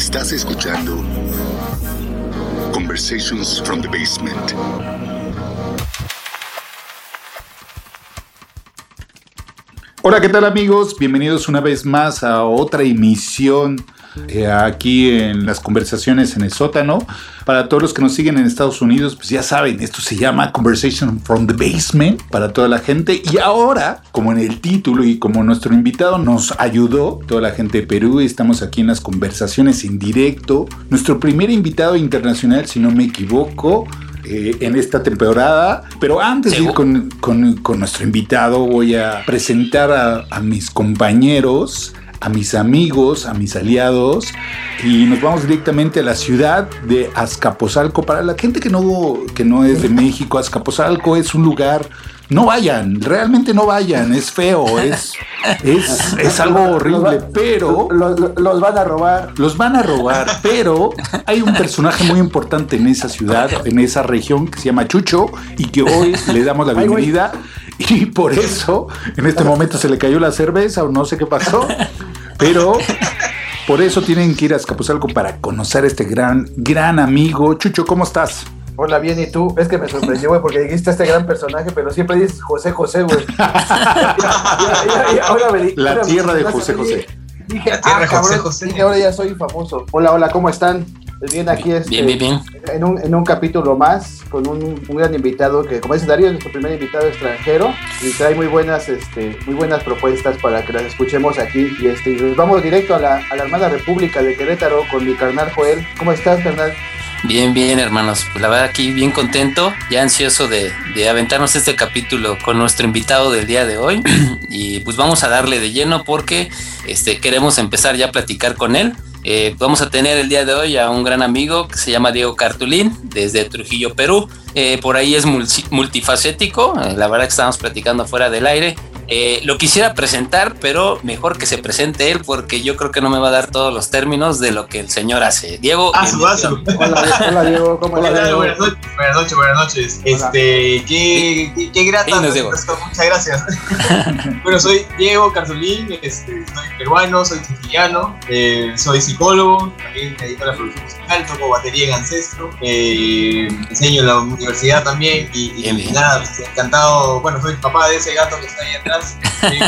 Estás escuchando Conversations from the Basement. Hola, ¿qué tal amigos? Bienvenidos una vez más a otra emisión eh, aquí en las conversaciones en el sótano. Para todos los que nos siguen en Estados Unidos, pues ya saben, esto se llama Conversation from the Basement para toda la gente. Y ahora, como en el título y como nuestro invitado nos ayudó, toda la gente de Perú, estamos aquí en las conversaciones en directo. Nuestro primer invitado internacional, si no me equivoco, eh, en esta temporada. Pero antes de ir con, con- con nuestro invitado, voy a presentar a, a mis compañeros, a mis amigos, a mis aliados. Y nos vamos directamente a la ciudad de Azcapotzalco. Para la gente que no, que no es de México, Azcapotzalco es un lugar. No vayan, realmente no vayan, es feo, es, es, es algo horrible, pero Los, los- los van a robar. los van a robar, pero hay un personaje muy importante en esa ciudad, en esa región que se llama Chucho y que hoy le damos la Ay, bienvenida y por eso en este momento se le cayó la cerveza o no sé qué pasó, pero por eso tienen que ir a Escapuzalco para conocer a este gran, gran amigo. Chucho, ¿cómo estás? Hola, bien, ¿y tú? Es que me sorprendió, güey, porque dijiste este gran personaje, pero siempre dices José José, güey. La tierra de ya José. José. Dije, La tierra ah, de José cabrón, José. dije, ahora ya soy famoso. Hola, hola, ¿cómo están? Bien, aquí este, Bien, bien, bien. En, un, en un capítulo más con un, un gran invitado que, como dice Darío, es nuestro primer invitado extranjero y trae muy buenas, este, muy buenas propuestas para que las escuchemos aquí. Y este, nos vamos directo a la, a la Armada República de Querétaro con mi carnal Joel. ¿Cómo estás, carnal? Bien, bien, hermanos. Pues la verdad aquí bien contento, ya ansioso de, de aventarnos este capítulo con nuestro invitado del día de hoy. Y pues vamos a darle de lleno porque este, queremos empezar ya a platicar con él. Eh, vamos a tener el día de hoy a un gran amigo que se llama Diego Cartulín desde Trujillo, Perú. Eh, por ahí es multi- multifacético, eh, la verdad que estamos platicando fuera del aire. Eh, lo quisiera presentar, pero mejor que se presente él porque yo creo que no me va a dar todos los términos de lo que el señor hace. Diego, Ah, su bienvenido. vaso. Hola, hola Diego, ¿cómo Hola, estás? buenas noches, buenas noches, buenas noches. Hola. Este, qué, qué, qué grata Dinos, Diego. presentación, muchas gracias. bueno, soy Diego Carzolín, este, soy peruano, soy trujillano, eh, soy psicólogo, también me dedico a la producción musical, toco batería en Ancestro, eh, enseño en la universidad también y, y Bien, bien. nada, pues, encantado, bueno, soy papá de ese gato que está ahí atrás, sí,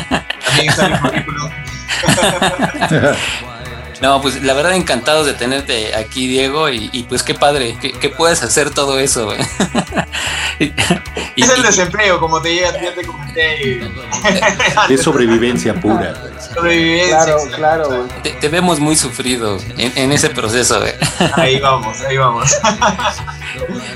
también está en mi currículum. No, pues la verdad encantado de tenerte aquí, Diego, y, y pues qué padre, que, que puedes hacer todo eso. Y- Es el y- desempleo, como te, ya, ya te comenté. Es sobrevivencia pura. Sobrevivencia. Claro, claro, te, te vemos muy sufrido en, en ese proceso. Ahí vamos, ahí vamos.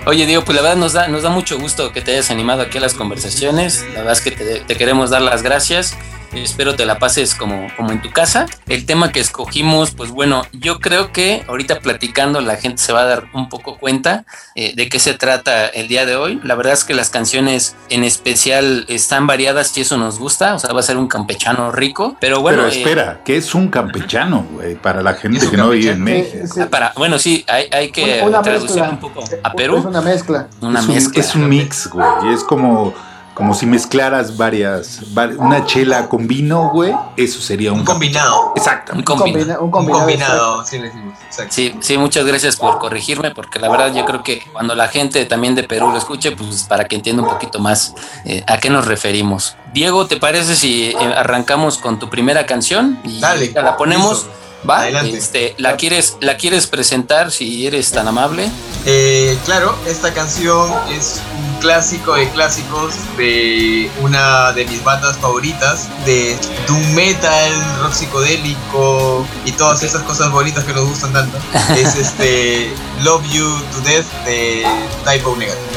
Oye, Diego, pues la verdad nos da, nos da mucho gusto que te hayas animado aquí a las conversaciones. La verdad es que te, te queremos dar las gracias. Espero te la pases como, como en tu casa. El tema que escogimos, pues bueno, yo creo que ahorita platicando la gente se va a dar un poco cuenta eh, de qué se trata el día de hoy. La verdad es que las canciones en especial están variadas y eso nos gusta. O sea, va a ser un campechano rico. Pero bueno, Pero eh, espera, ¿qué es un campechano, güey? Para la ¿Es gente un que no vive en? México. Sí, sí. ah, para, bueno, sí, hay, hay que Una- una traducir mezcla. un poco a Es Perú. una mezcla. Una es un, mezcla. es un mix, güey. Es como, como si mezclaras varias, vari- una chela con vino, güey. Eso sería un, Un combinado. Exacto. Un Un, combinado. combina- un combinado. sí le decimos. Exacto. Sí, sí, muchas gracias por corregirme, porque la verdad yo creo que cuando la gente también de Perú lo escuche, pues para que entienda un poquito más eh, a qué nos referimos. Diego, ¿te parece si eh, arrancamos con tu primera canción? Y Dale, la ponemos. listo. Va, Adelante. Este, ¿la quieres, la quieres presentar si eres tan amable? Eh, claro, esta canción es un clásico de clásicos de una de mis bandas favoritas, de doom metal, rock psicodélico y todas esas cosas bonitas que nos gustan tanto. Es este Love You to Death de Typo Negative.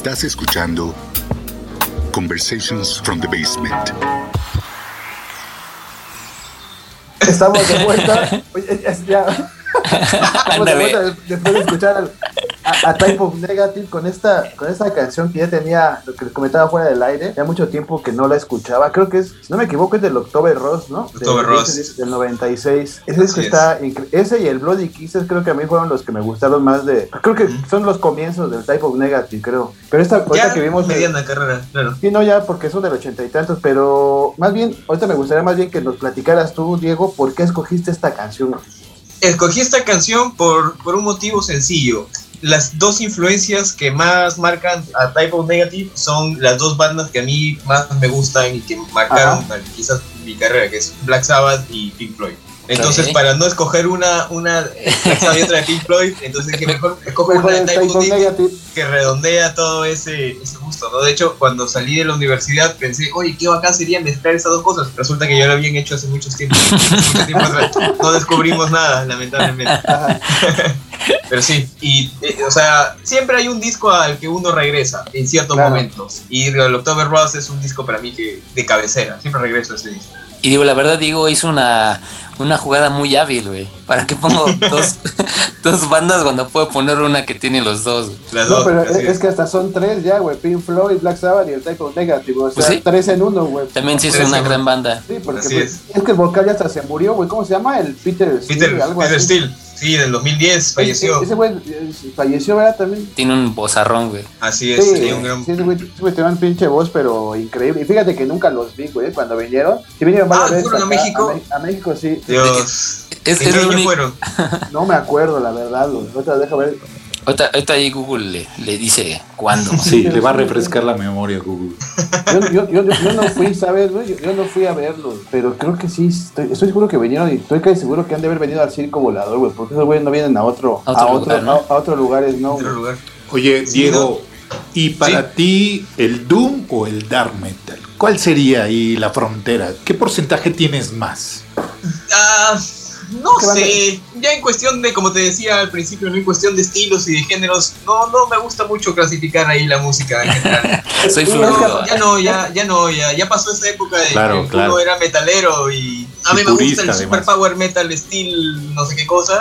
Estás escuchando Conversations from the Basement. Estamos de vuelta. Oye, ya. Estamos de vuelta des- después de escuchar al- a, a Type of Negative con esta, con esta canción que ya tenía, lo que les comentaba fuera del aire, ya mucho tiempo que no la escuchaba. Creo que es, si no me equivoco, es del October Ross, ¿no? October Del- Ross. ese- Del 96. Ese es. está incre- Ese y el Bloody Kisses creo que a mí fueron los que me gustaron más de. Creo que son los comienzos del Type of Negative, creo. Pero esta, Ya que vimos. mediana carrera, claro. Sí, no, ya porque son del ochenta y tantos, pero más bien, ahorita me gustaría más bien que nos platicaras tú, Diego, por qué escogiste esta canción. Escogí esta canción por, por un motivo sencillo. Las dos influencias que más marcan a Type of Negative son las dos bandas que a mí más me gustan y que marcaron quizás mi carrera, que es Black Sabbath y Pink Floyd. Entonces, para no escoger una, una y otra de Pink Floyd, entonces dije, mejor escojo Mejor una de que redondea todo ese, ese gusto, ¿no? De hecho, cuando salí de la universidad pensé, oye, qué bacán sería mezclar esas dos cosas. Resulta que ya lo habían hecho hace muchos tiempos. mucho tiempo atrás. No descubrimos nada, lamentablemente. Pero sí, y, eh, o sea, siempre hay un disco al que uno regresa en ciertos Claro. momentos. Y el October Rose es un disco para mí que de cabecera. Siempre regreso a ese disco. Y digo, la verdad, digo, hizo una, una jugada muy hábil, güey. ¿Para qué pongo dos, dos bandas cuando puedo poner una que tiene los dos? güey? Las No, dos, pero es, es que hasta son tres ya, güey. Pink Floyd, Black Sabbath y el Type of Negative. O sea, Pues sí. tres en uno, güey. También sí es una gran uno. banda. Sí, porque pues, es. es. que el vocal ya hasta se murió, güey. ¿Cómo se llama? El Peter Steele, Peter, algo Peter. Steele, sí, del 2010 falleció. Ese güey eh, falleció, ¿verdad? También. Tiene un bozarrón, güey. Así es, Sí, tenía un gran... sí, ese güey, tenía un pinche voz, pero increíble. Y fíjate que nunca los vi, güey, cuando vinieron. Sí vinieron varias Ah, veces ¿fueron a México? A, a México, sí. Dios. Es, ¿En qué año fueron? No me acuerdo, la verdad, güey. Otra, deja ver. Ahorita, ahorita ahí Google le, le dice cuándo. Sí, le va a refrescar la memoria a Google. Yo, yo, yo, yo no fui, ¿sabes? Yo, yo no fui a verlos, pero creo que sí. Estoy, estoy seguro que vinieron y estoy casi seguro que han de haber venido al circo volador, güey. Porque esos güeyes no vienen a otro, A a otro otro, lugar, ¿no? a, a otros lugares, no. Otro lugar. Oye, Diego, ¿y para ti el Doom o el Dark Metal? ¿Cuál sería ahí la frontera? ¿Qué porcentaje tienes más? Ah, no sé. Ya en cuestión de, como te decía al principio, no en cuestión de estilos y de géneros, no, no me gusta mucho clasificar ahí la música en general. Soy fluido. No, ya no, ya, ya no, ya, ya pasó esa época de Claro, que claro. uno era metalero y a Y mí me gusta el super además. power metal steel, no sé qué cosa.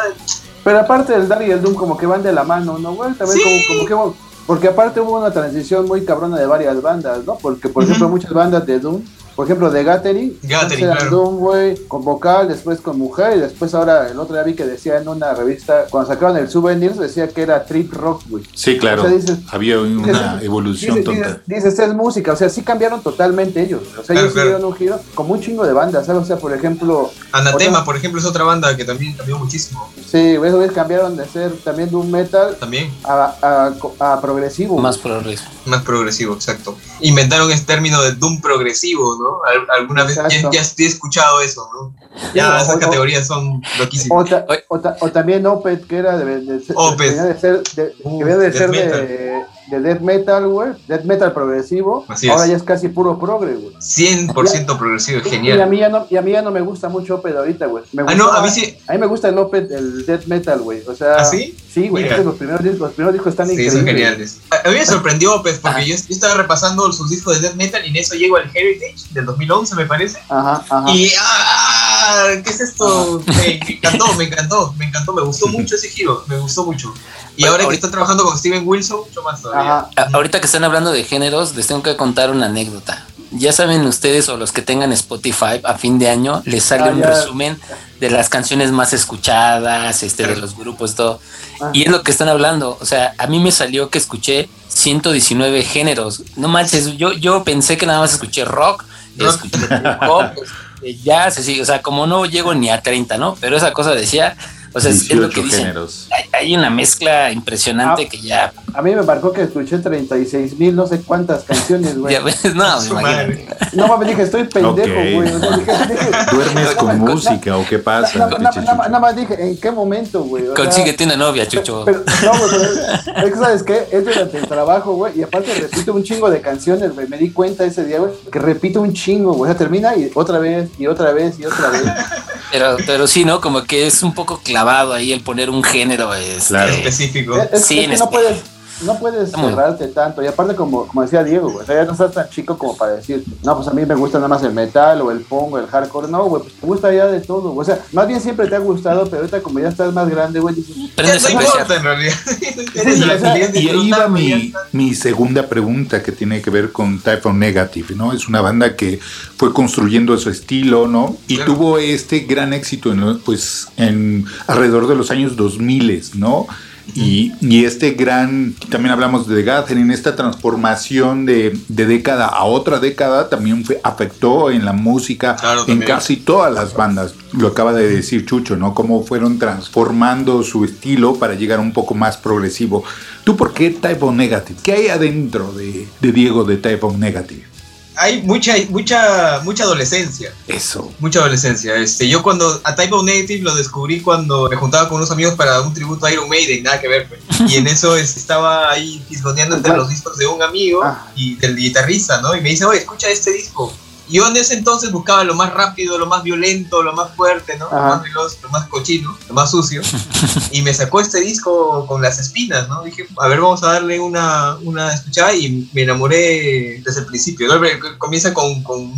Pero aparte del Dark y el Doom, como que van de la mano, ¿no, güey? También Sí. como, como que. Porque aparte hubo una transición muy cabrona de varias bandas, ¿no? Porque, por ejemplo, muchas bandas de Doom, por ejemplo, de Gathering, Gathering, antes eran claro. Doom, güey, con vocal, después con mujer, y después ahora, el otro día vi que decía en una revista, cuando sacaron el Souvenirs, decía que era Trip Rock, güey. Sí, claro. O sea, dices- Había una Dices- evolución dices, tonta. dices, dices, es música, o sea, sí cambiaron totalmente ellos. O sea, Claro, ellos claro. dieron un giro, como un chingo de bandas, ¿sabes? O sea, por ejemplo, Anatema, Otra- por ejemplo, es otra banda que también cambió muchísimo. sí, esos güeyes cambiaron de ser también Doom Metal También, a, a, a progresivo. Más progreso. más progresivo, exacto. Inventaron este término de Doom progresivo, ¿no? Al- alguna vez ya, ya he escuchado eso, ¿no? Ya Sí, esas o- categorías son loquísimas. O, ta- o, ta- o también Opeth, que era de, de, de- venía de ser, de, Uh, que de, ser de, de death metal, güey, death metal progresivo, Así es. ahora ya es casi puro progre, güey. 100% progresivo, Y a genial. mí ya no, y a mí ya no me gusta mucho Opeth ahorita, güey. Ah, no, a mí sí. A mí me gusta el Opeth, el death metal, güey. O sea, ¿Ah, sí? Sí, güey, los primeros discos, los primeros discos están Sí, increíbles. son geniales. A mí me sorprendió, pues, porque yo, yo estaba repasando sus discos de death metal y en eso llego al Heritage del 2011, me parece. Ajá, ajá. Y, ¡ah! ¿Qué es esto? Me, me encantó, me encantó, me encantó, me gustó mucho ese giro, me gustó mucho. Y Bueno, ahora que ahorita- está trabajando con Steven Wilson, mucho más todavía. Ajá. A- Ahorita que están hablando de géneros, les tengo que contar una anécdota. Ya saben ustedes o los que tengan Spotify a fin de año les sale Ah, un ya. resumen de las canciones más escuchadas, este, de los grupos, todo. Ah. Y es lo que están hablando. O sea, a mí me salió que escuché 119 géneros. No manches, yo, yo pensé que nada más escuché rock, No. escuché pop, este, jazz, así, o sea, como no llego ni a 30, ¿no? Pero esa cosa decía, o sea, es, es lo 18 que dicen. géneros. Hay, hay una mezcla impresionante Ah. que ya, A mí me marcó que escuché 36 mil, no sé cuántas canciones, güey. ya ves, no, imagínate. No mames, dije, estoy pendejo, güey. O sea, ¿Duermes con música o qué pasa? na- na- pinche na- Chucho? Nada más dije, ¿en qué momento, güey? Consíguete una novia, Chucho. Pero, no, güey, es que, ¿sabes qué? Es durante el trabajo, güey, y aparte repito un chingo de canciones, güey. Me di cuenta ese día, güey, que repito un chingo, güey. O sea, termina y otra vez, y otra vez, y otra vez. Pero, pero sí, ¿no? Como que es un poco clavado ahí el poner un género. Este, Claro. Específico. Es, Sí, es que no puedes, no puedes cerrarte tanto. Y aparte, como, como decía Diego, güey, o sea, ya no estás tan chico como para decir, no, pues a mí me gusta nada más el metal o el punk o el hardcore. No, güey, pues te gusta ya de todo. güey. O sea, más bien siempre te ha gustado, pero ahorita como ya estás más grande, güey, dices, apreciar. importa en realidad. Siguiente Y ahí va mi, mi segunda pregunta que tiene que ver con Typhoon Negative, ¿no? Es una banda que fue construyendo su estilo, ¿no? Y Claro. tuvo este gran éxito en, pues, en alrededor de los años 2000, ¿no? Y, y este gran, también hablamos de The Gathering, esta transformación de, de década a otra década también fue, afectó en la música, Claro, en también. casi todas las bandas. Lo acaba de decir Chucho, ¿no? Cómo fueron transformando su estilo para llegar un poco más progresivo. ¿Tú por qué Type of Negative? ¿Qué hay adentro de, de Diego de Type of Negative? Hay mucha, mucha, mucha adolescencia. Eso. Mucha adolescencia. Este, yo cuando a Type of Negative lo descubrí cuando me juntaba con unos amigos para un tributo a Iron Maiden, nada que ver. pues. Y en eso es- estaba ahí fisgoneando entre los discos de un amigo Ah. y del guitarrista, ¿no? Y me dice, oye, escucha este disco. Yo en ese entonces buscaba lo más rápido, lo más violento, lo más fuerte, ¿no? Lo más veloz, lo más cochino, lo más sucio. y me sacó este disco con las espinas, ¿no? Dije, a ver, vamos a darle una, una escuchada y me enamoré desde el principio. ¿no? Comienza con, con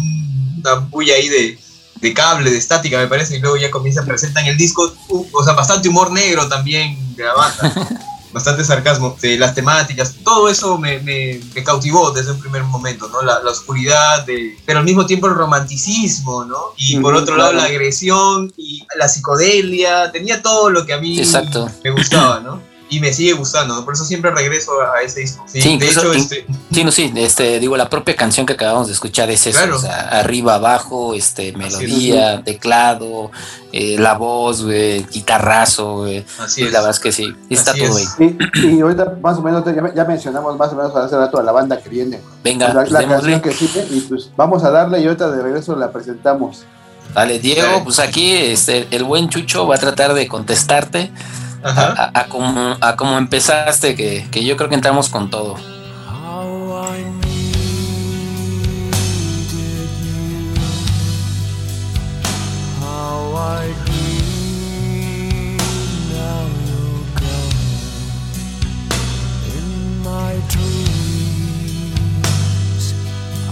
una bulla ahí de, de cable, de estática, me parece, y luego ya comienza, presentan el disco, uh, o sea, bastante humor negro también de la banda. Bastante sarcasmo, de las temáticas, todo eso me, me, me cautivó desde un primer momento, ¿no? La, la oscuridad, de, pero al mismo tiempo el romanticismo, ¿no? Y por otro lado la agresión y la psicodelia, tenía todo lo que a mí Exacto. me gustaba, ¿no? Y me sigue gustando, ¿no? Por eso siempre regreso a, ese disco. Sí, Sí, de incluso- hecho, in- este, Sí, no, sí, este, digo, la propia canción que acabamos de escuchar es eso, Claro. o sea, arriba, abajo, este, melodía, teclado, eh, la voz, güey, guitarrazo, güey. así es. la verdad es que sí, está Así todo es. ahí. Y, y ahorita más o menos ya, ya mencionamos más o menos hace rato a la banda que viene. Venga, la, pues la canción que sigue y pues vamos a darle y ahorita de regreso la presentamos. Dale, Diego, pues aquí este, el buen Chucho va a tratar de contestarte a, Ajá. a- a cómo, a cómo empezaste, que, que yo creo que entramos con todo.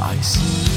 I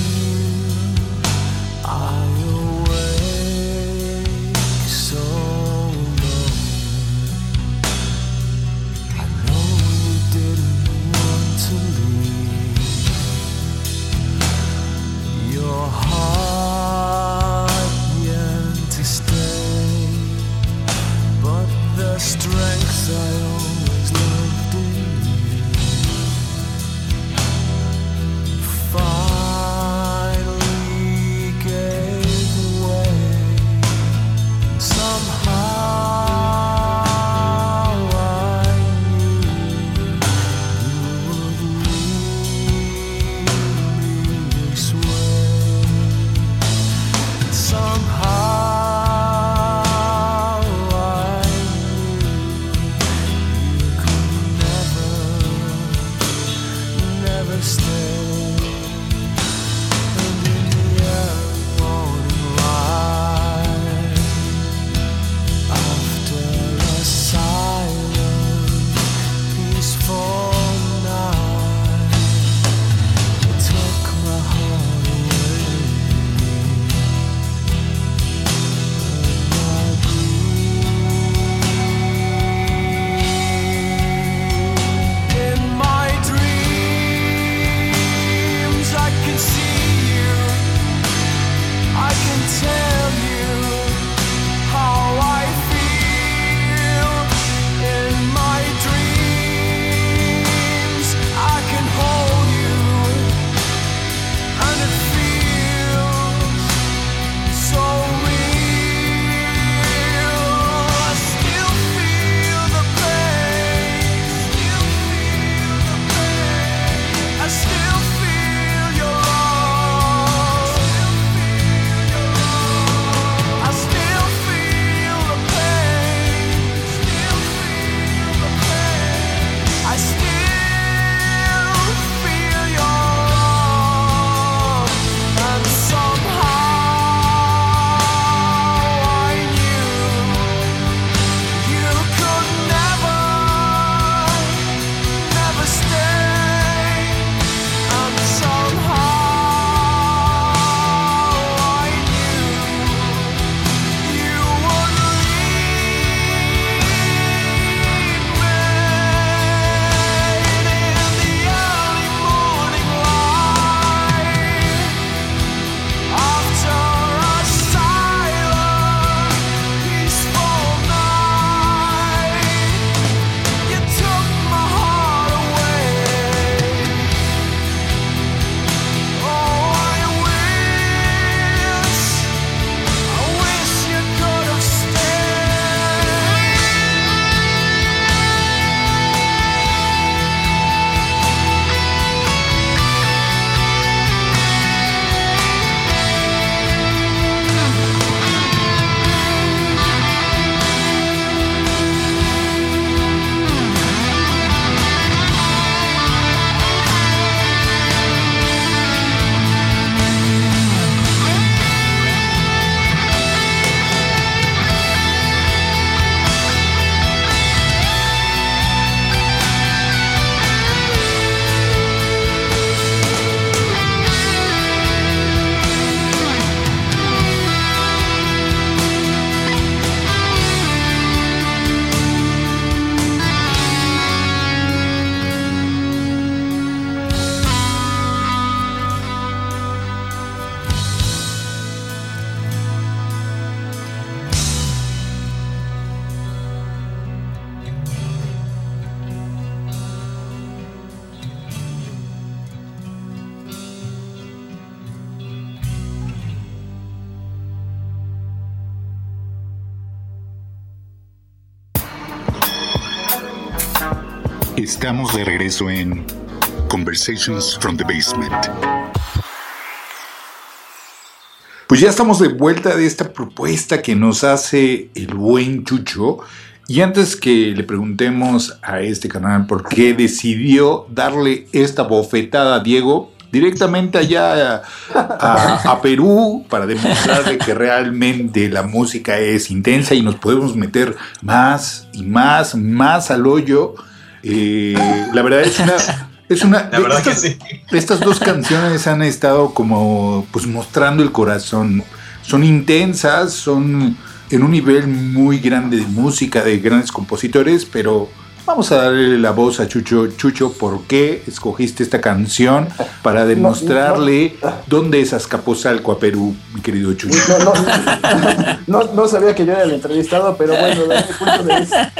De regreso en Conversations from the Basement. Pues ya estamos de vuelta de esta propuesta que nos hace el buen Chucho. Y antes que le preguntemos a este canal por qué decidió darle esta bofetada a Diego, directamente allá a, a- a Perú para demostrarle que realmente la música es intensa y nos podemos meter más y más, más al hoyo. Eh, la verdad es una... Es una La verdad que estas- sí. estas dos canciones han estado como pues mostrando el corazón. Son intensas, son en un nivel muy grande de música, de grandes compositores, pero vamos a darle la voz a Chucho. Chucho, ¿por qué escogiste esta canción para demostrarle dónde es Azcapotzalco a Perú, mi querido Chucho? No, no, no, no sabía que yo era el entrevistado, pero bueno, desde mi punto de vista.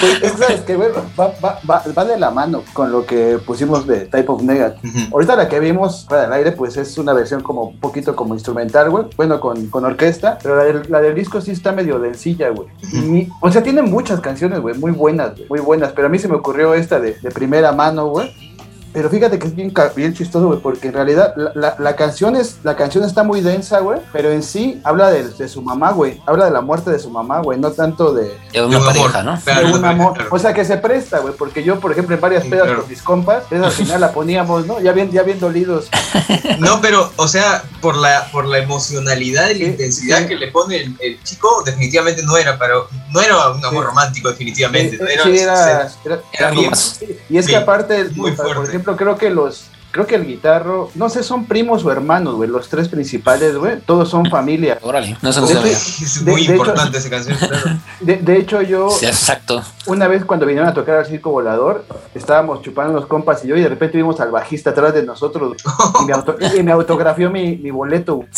Pues, es que, ¿sabes va, va, va, va de la mano con lo que pusimos de Type of Negative. Ujú. Ahorita la que vimos para el aire, pues es una versión como un poquito como instrumental, güey. Bueno, con, con orquesta, pero la del, la del disco sí está medio densilla, güey. O sea, tiene muchas canciones, güey, muy buenas, muy buenas. Pero a mí se me ocurrió esta de, de primera mano, güey. Pero fíjate que es bien, bien chistoso, güey, porque en realidad la, la- la canción es, la canción está muy densa, güey, pero en sí habla de, de su mamá, güey. Habla de la muerte de su mamá, güey, no tanto de, De De una un amor. pareja, ¿no? Claro, de un amor. pareja, O sea, que se presta, güey, porque yo, por ejemplo, en varias pedas claro. con mis compas, esa al final la poníamos, ¿no? Ya bien, ya bien dolidos. No, pero, o sea, por la, por la emocionalidad y la Sí, intensidad sí. que le pone el, el chico, definitivamente no era, pero no era un amor Sí. romántico, definitivamente. Era, sí, era, era- era bien-. Y es que aparte, muy por fuerte. Ejemplo, creo que los, creo que el guitarro, no sé, son primos o hermanos, güey, los tres principales, güey, todos son familia. Órale, no se De sabía. hecho- Es De- muy de hecho- importante esa canción, claro. De, de hecho, yo, Sí, exacto. una vez cuando vinieron a tocar al circo volador, estábamos chupando los compas y yo, y de repente vimos al bajista atrás de nosotros, y me, auto- y me autografió mi, mi boleto, güey.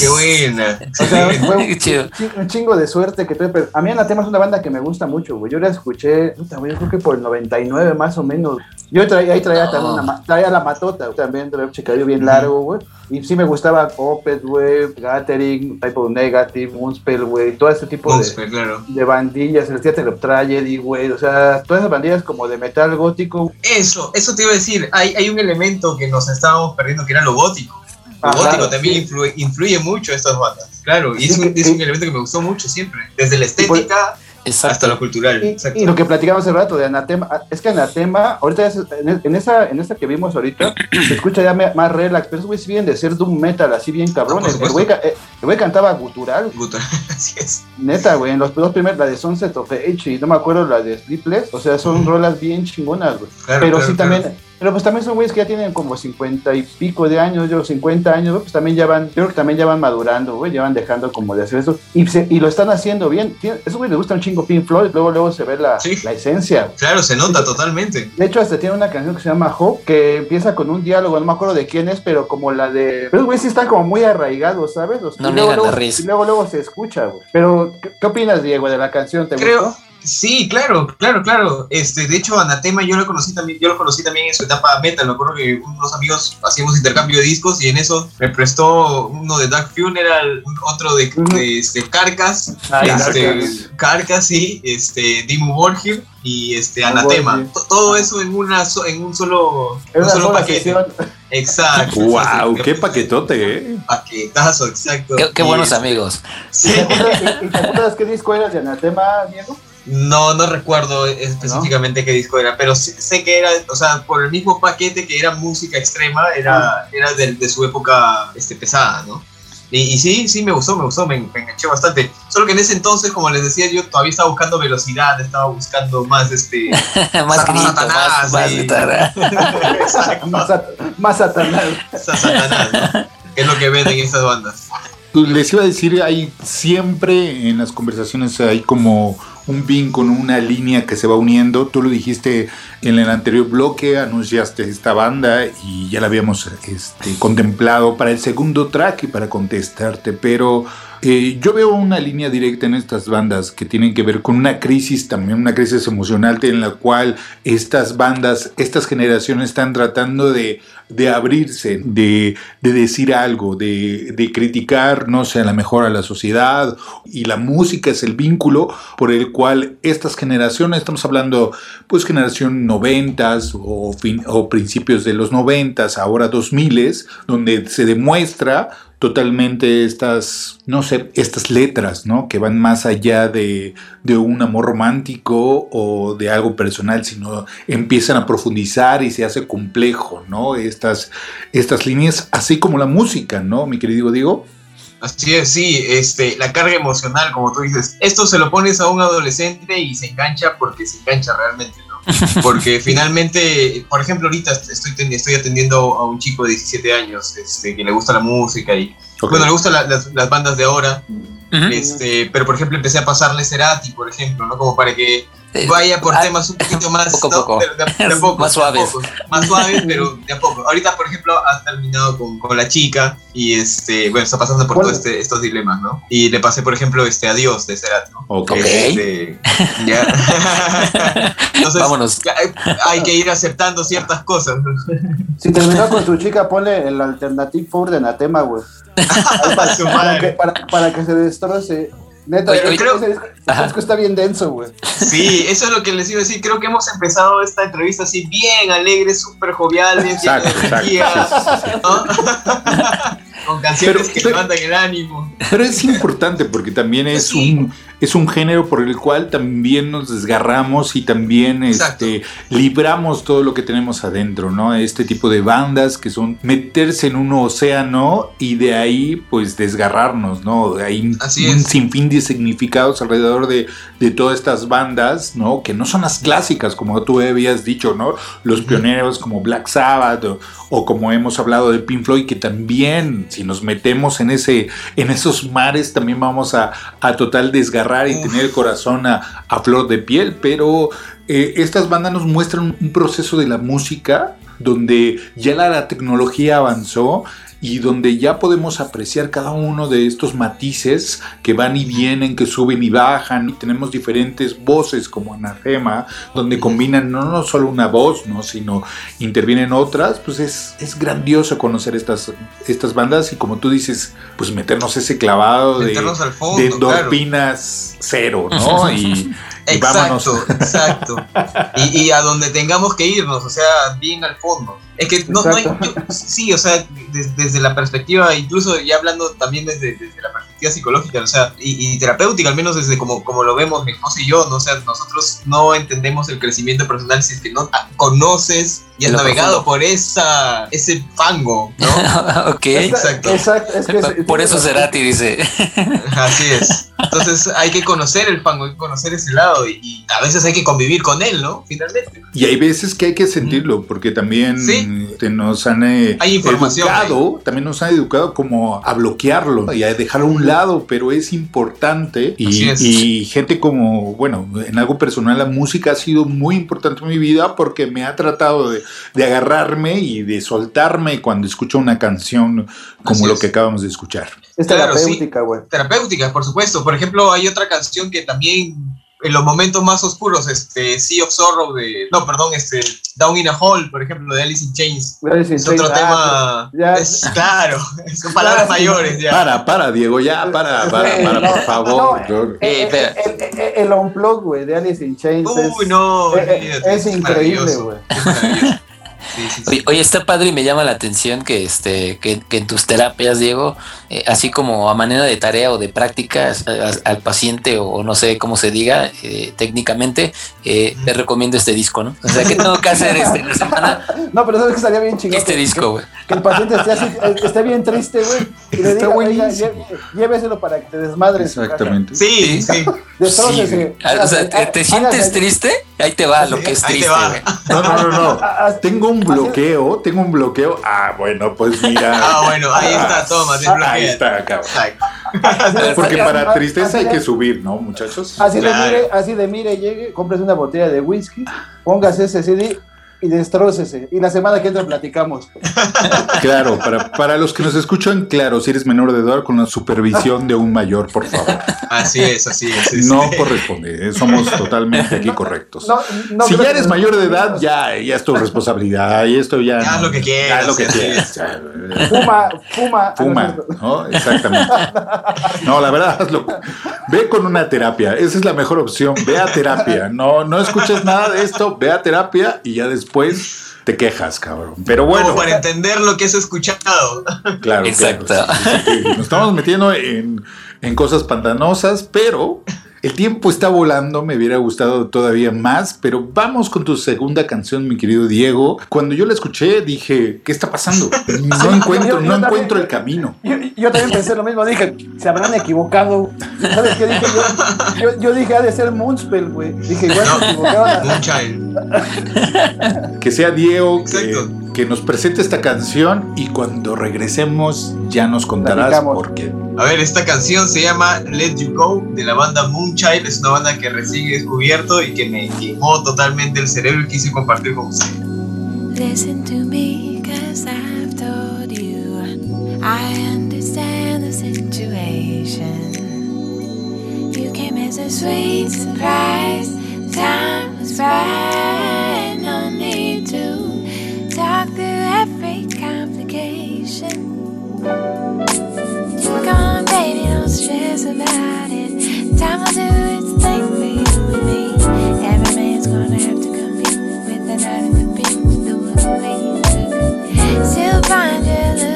Qué buena. O sea, fue un, Qué chido. chi- un chingo de suerte que tuve. pero a mí Anatema es una banda que me gusta mucho, güey. Yo la escuché, puta, güey, yo creo que por el 99 más o menos. Yo traía, ahí traía No. también una, traía la matota, güey, también traía un chicadillo bien largo, güey. Y sí me gustaba Opeth, güey, Gathering, Type of Negative, Moonspell, güey, todo ese tipo de, Monster, claro. de bandillas, el Theater of Tragedy, güey. O sea, todas esas bandillas como de metal gótico. Eso, eso te iba a decir. Hay, hay un elemento que nos estábamos perdiendo que era lo gótico. Gótico también sí. influye, influye mucho a estas bandas. Claro, y es, un, es un elemento que me gustó mucho siempre. Desde la estética hasta lo cultural. Y, lo que platicamos hace rato de Anatema, ah, es que Anatema, ahorita es- en, en esa, en esa que vimos ahorita, se escucha ya me- más relax, pero sí vienen de ser doom metal, así bien cabrón. Ah, por el, el güey, ca- eh, el güey cantaba gutural, Guto, Así es. neta, güey, en los dos primeros, la de Sunset of Age y no me acuerdo la de Sleepless, o sea, son rolas bien chingonas, güey. Claro, pero claro, sí claro. también, pero pues también son güeyes que ya tienen como 50 y pico de años, yo 50 años, güey, pues también ya van, yo creo que también ya van madurando, güey, ya van dejando como de hacer eso, y, se- y lo están haciendo bien. Esos güeyes les gusta un chingo Pink Floyd, luego, luego se ve la, Sí. la esencia. Claro, se nota totalmente. De hecho, hasta tiene una canción que se llama Hope, que empieza con un diálogo, no me acuerdo de quién es, pero como la de... Pero los güeyes sí están como muy arraigados, ¿sabes? Los- No y, luego, luego, y luego, luego se escucha, güey. Pero, ¿qué, qué opinas, Diego, de la canción? ¿Te Creo, gustó? Sí, claro, claro, claro. Este, de hecho, Anatema yo lo conocí también, yo lo conocí también en su etapa metal. Me acuerdo que unos amigos hacíamos intercambio de discos y en eso me prestó uno de Dark Funeral, un- otro de, este, Carcas, Ah, este. Carcass, sí, este, Dimmu Borgir y este, Anatema. Todo eso en una so- en un solo, un una solo sola paquete. sesión. Exacto. ¡Wow! ¡Qué paquetote, eh! Paquetazo, exacto. Qué, buenos este, amigos. Sí. ¿Te acuerdas- ¿Y te acuerdas qué disco era de Anatema, Diego? No, no recuerdo específicamente qué disco era, pero sí- sé que era, o sea, por el mismo paquete que era música extrema, era, era de, de su época este, pesada, ¿no? Y, y sí, sí, me gustó, me gustó, me, me enganché bastante. Solo que en ese entonces, como les decía, yo todavía estaba buscando velocidad, estaba buscando más, este... más grito, Satanás, más. Exacto, Más, más satanás. Sa- Satanás, ¿no? Que es lo que venden estas bandas. Les iba a decir, hay siempre en las conversaciones hay como un vínculo, una línea que se va uniendo. Tú lo dijiste en el anterior bloque, anunciaste esta banda y ya la habíamos este, contemplado para el segundo track y para contestarte, pero Eh, yo veo una línea directa en estas bandas que tienen que ver con una crisis, también una crisis emocional en la cual estas bandas, estas generaciones están tratando de, de abrirse, de, de decir algo, de, de criticar, no sé, a la mejor a la sociedad. Y la música es el vínculo por el cual estas generaciones, estamos hablando pues generación noventas o, o principios de los noventas, ahora 2000, donde se demuestra totalmente estas, no sé, estas letras, ¿no? Que van más allá de, de un amor romántico o de algo personal, sino empiezan a profundizar y se hace complejo, ¿no? Estas, estas líneas, así como la música, ¿no? Mi querido Diego. Así es, sí, este, la carga emocional, como tú dices, esto se lo pones a un adolescente y se engancha porque se engancha realmente. Porque finalmente, por ejemplo, ahorita estoy, estoy atendiendo a un chico de 17 años este, que le gusta la música y, bueno, le gustan la- las, las bandas de ahora, este, pero por ejemplo empecé a pasarle Cerati, por ejemplo, ¿no? Como para que vaya por ah, temas un poquito más poco a ¿no? poco. De, a- de a poco, Más de suaves. poco. más suaves pero de a poco ahorita por ejemplo has terminado con, con la chica y este bueno está pasando por todos este, estos dilemas no y le pasé por ejemplo este adiós de Cerati ¿no? Ok. Este, ya entonces Vámonos. ya hay, hay que ir aceptando ciertas cosas. Si terminó con su chica, ponle el Alternative Four de Anatema, güey. Para, para, para que se destroce. Neta, Oye, creo- ese disco, ese Ajá. disco está bien denso, güey. Sí, eso es lo que les iba a decir. Creo que hemos empezado esta entrevista así bien alegres, súper joviales, llenos de Exacto, exacto. energía, Sí, sí, sí. ¿no? Con canciones Pero- que pero- levantan el ánimo. Pero es importante porque también es Sí. un es un género por el cual también nos desgarramos y también Exacto. este libramos todo lo que tenemos adentro, ¿no? Este tipo de bandas que son meterse en un océano y de ahí pues desgarrarnos, ¿no? Hay Así un es. sinfín de significados alrededor de, de todas estas bandas, ¿no? Que no son las clásicas como tú habías dicho, ¿no? Los pioneros como Black Sabbath o, o como hemos hablado de Pink Floyd que también si nos metemos en ese en esos mares también vamos a, a total desgarrar y tener el corazón a, a flor de piel, pero eh, estas bandas nos muestran un proceso de la música donde ya la tecnología avanzó y donde ya podemos apreciar cada uno de estos matices que van y vienen, que suben y bajan, y tenemos diferentes voces como Anafema, donde combinan no, no solo una voz, ¿no? sino intervienen otras, pues es, es grandioso conocer estas, estas bandas y como tú dices, pues meternos ese clavado de, Meternos fondo, de claro. cero, ¿no? Y, y vámonos. Exacto, exacto. Y, y a donde tengamos que irnos, o sea, bien al fondo. Es que no, no hay. Yo- sí, o sea, des- desde la perspectiva, incluso ya hablando también desde, desde la perspectiva psicológica, o sea, y, y terapéutica, al menos desde como, como lo vemos mi esposa y yo, ¿no? O sea, nosotros no entendemos el crecimiento personal si es que no conoces y has Lo navegado profundo. por esa, ese fango, ¿no? ok. Exacto. Exacto. Es que es- Por eso Cerati dice. Así es. Entonces hay que conocer el fango, hay que conocer ese lado y, y a veces hay que convivir con él, ¿no? Finalmente. Y hay veces que hay que sentirlo, porque también Sí. este, nos han eh, Hay información educado, también nos han educado como a bloquearlo y a dejarlo a un lado, pero es importante. Así Y, es. y gente como, bueno, en algo personal, la música ha sido muy importante en mi vida porque me ha tratado de, de agarrarme y de soltarme cuando escucho una canción como Así lo es. que acabamos de escuchar. es Claro, sí. terapéutica, güey. terapéuticas, por supuesto. Por ejemplo, hay otra canción que también en los momentos más oscuros, este Sea of Sorrow de, no, perdón, este Down in a Hole, por ejemplo, de Alice in Chains. Alice in Es otro Chains, ah, tema, ya- es claro, son palabras mayores ya. Para, para, Diego, ya, para, para, para, por favor. No, Eh, Eh, eh, el, el, el unplug, güey, de Alice in Chains. Uy, es, no, eh, olvídate, es increíble, güey. Es maravilloso. Sí, sí, sí. Oye, oye, está padre y me llama la atención que, este, que, que en tus terapias, Diego, eh, así como a manera de tarea o de práctica a- a- al paciente o no sé cómo se diga eh, técnicamente, eh, te recomiendo este disco, ¿no? O sea, que tengo que hacer este, en la semana No, pero sabes que estaría bien chingón. este que- disco, güey. Que el paciente esté, así, eh, esté bien triste, güey. Y le Está diga, buenísimo. lléveselo para que te desmadres. Exactamente. Sí, Sí. sí. Destrócese. Ah, O sea, ¿te, te sientes triste? Ahí te va lo que es Ahí te triste, va. güey. No, no, no, no. Ah, ah, Tengo un bloqueo, tengo un bloqueo. Ah, bueno, pues mira. Ah, bueno, ahí está, toma, Ahí está, cabrón. Porque para tristeza hay que subir, ¿no, muchachos? Así de mire, así de mire, llegue, compres una botella de whisky, póngase ese CD y destrócese. Y la semana que entra platicamos. Claro, para, para los que nos escuchan, claro, si eres menor de edad, con la supervisión de un mayor, por favor. Así es, así es. sí, No sí. corresponde, eh, somos totalmente aquí correctos. No, no si ya eres mayor de edad, ya, ya es tu responsabilidad. Y esto ya. No- lo que quieras, ya lo que quieras. Fuma, fuma. Fuma, ¿no? Exactamente. No, la verdad, hazlo. Ve con una terapia. Esa es la mejor opción. Ve a terapia. No, no escuches nada de esto. Ve a terapia y ya después te quejas, cabrón. Pero bueno, Como para entender lo que has escuchado. claro. Exacto. claro, sí, sí, sí. Nos estamos metiendo en, en cosas pantanosas, pero el tiempo está volando. Me hubiera gustado todavía más, pero vamos con tu segunda canción, mi querido Diego. Cuando yo la escuché, dije, ¿qué está pasando? No encuentro, yo- yo no también. encuentro el camino. Yo, yo también pensé lo mismo, dije, se habrán equivocado. ¿Sabes qué dije? Yo, yo, yo dije, ha de ser Moonspell, güey. Dije, igual se equivocaron. Moonchild. Que sea Diego Exacto. que nos presente esta canción y cuando regresemos ya nos contarás por qué. A ver, esta canción se llama Let You Go de la banda Moonchild. Es una banda que recién he descubierto y que me quemó totalmente el cerebro y quise compartir con ustedes. Listen to me, cause I've told you I understand the situation. You came as a sweet surprise. Time was right. Don't stress about it. Time will do its thing for you and me. Every man's gonna have to compete with the night another beat. The way you look, still find you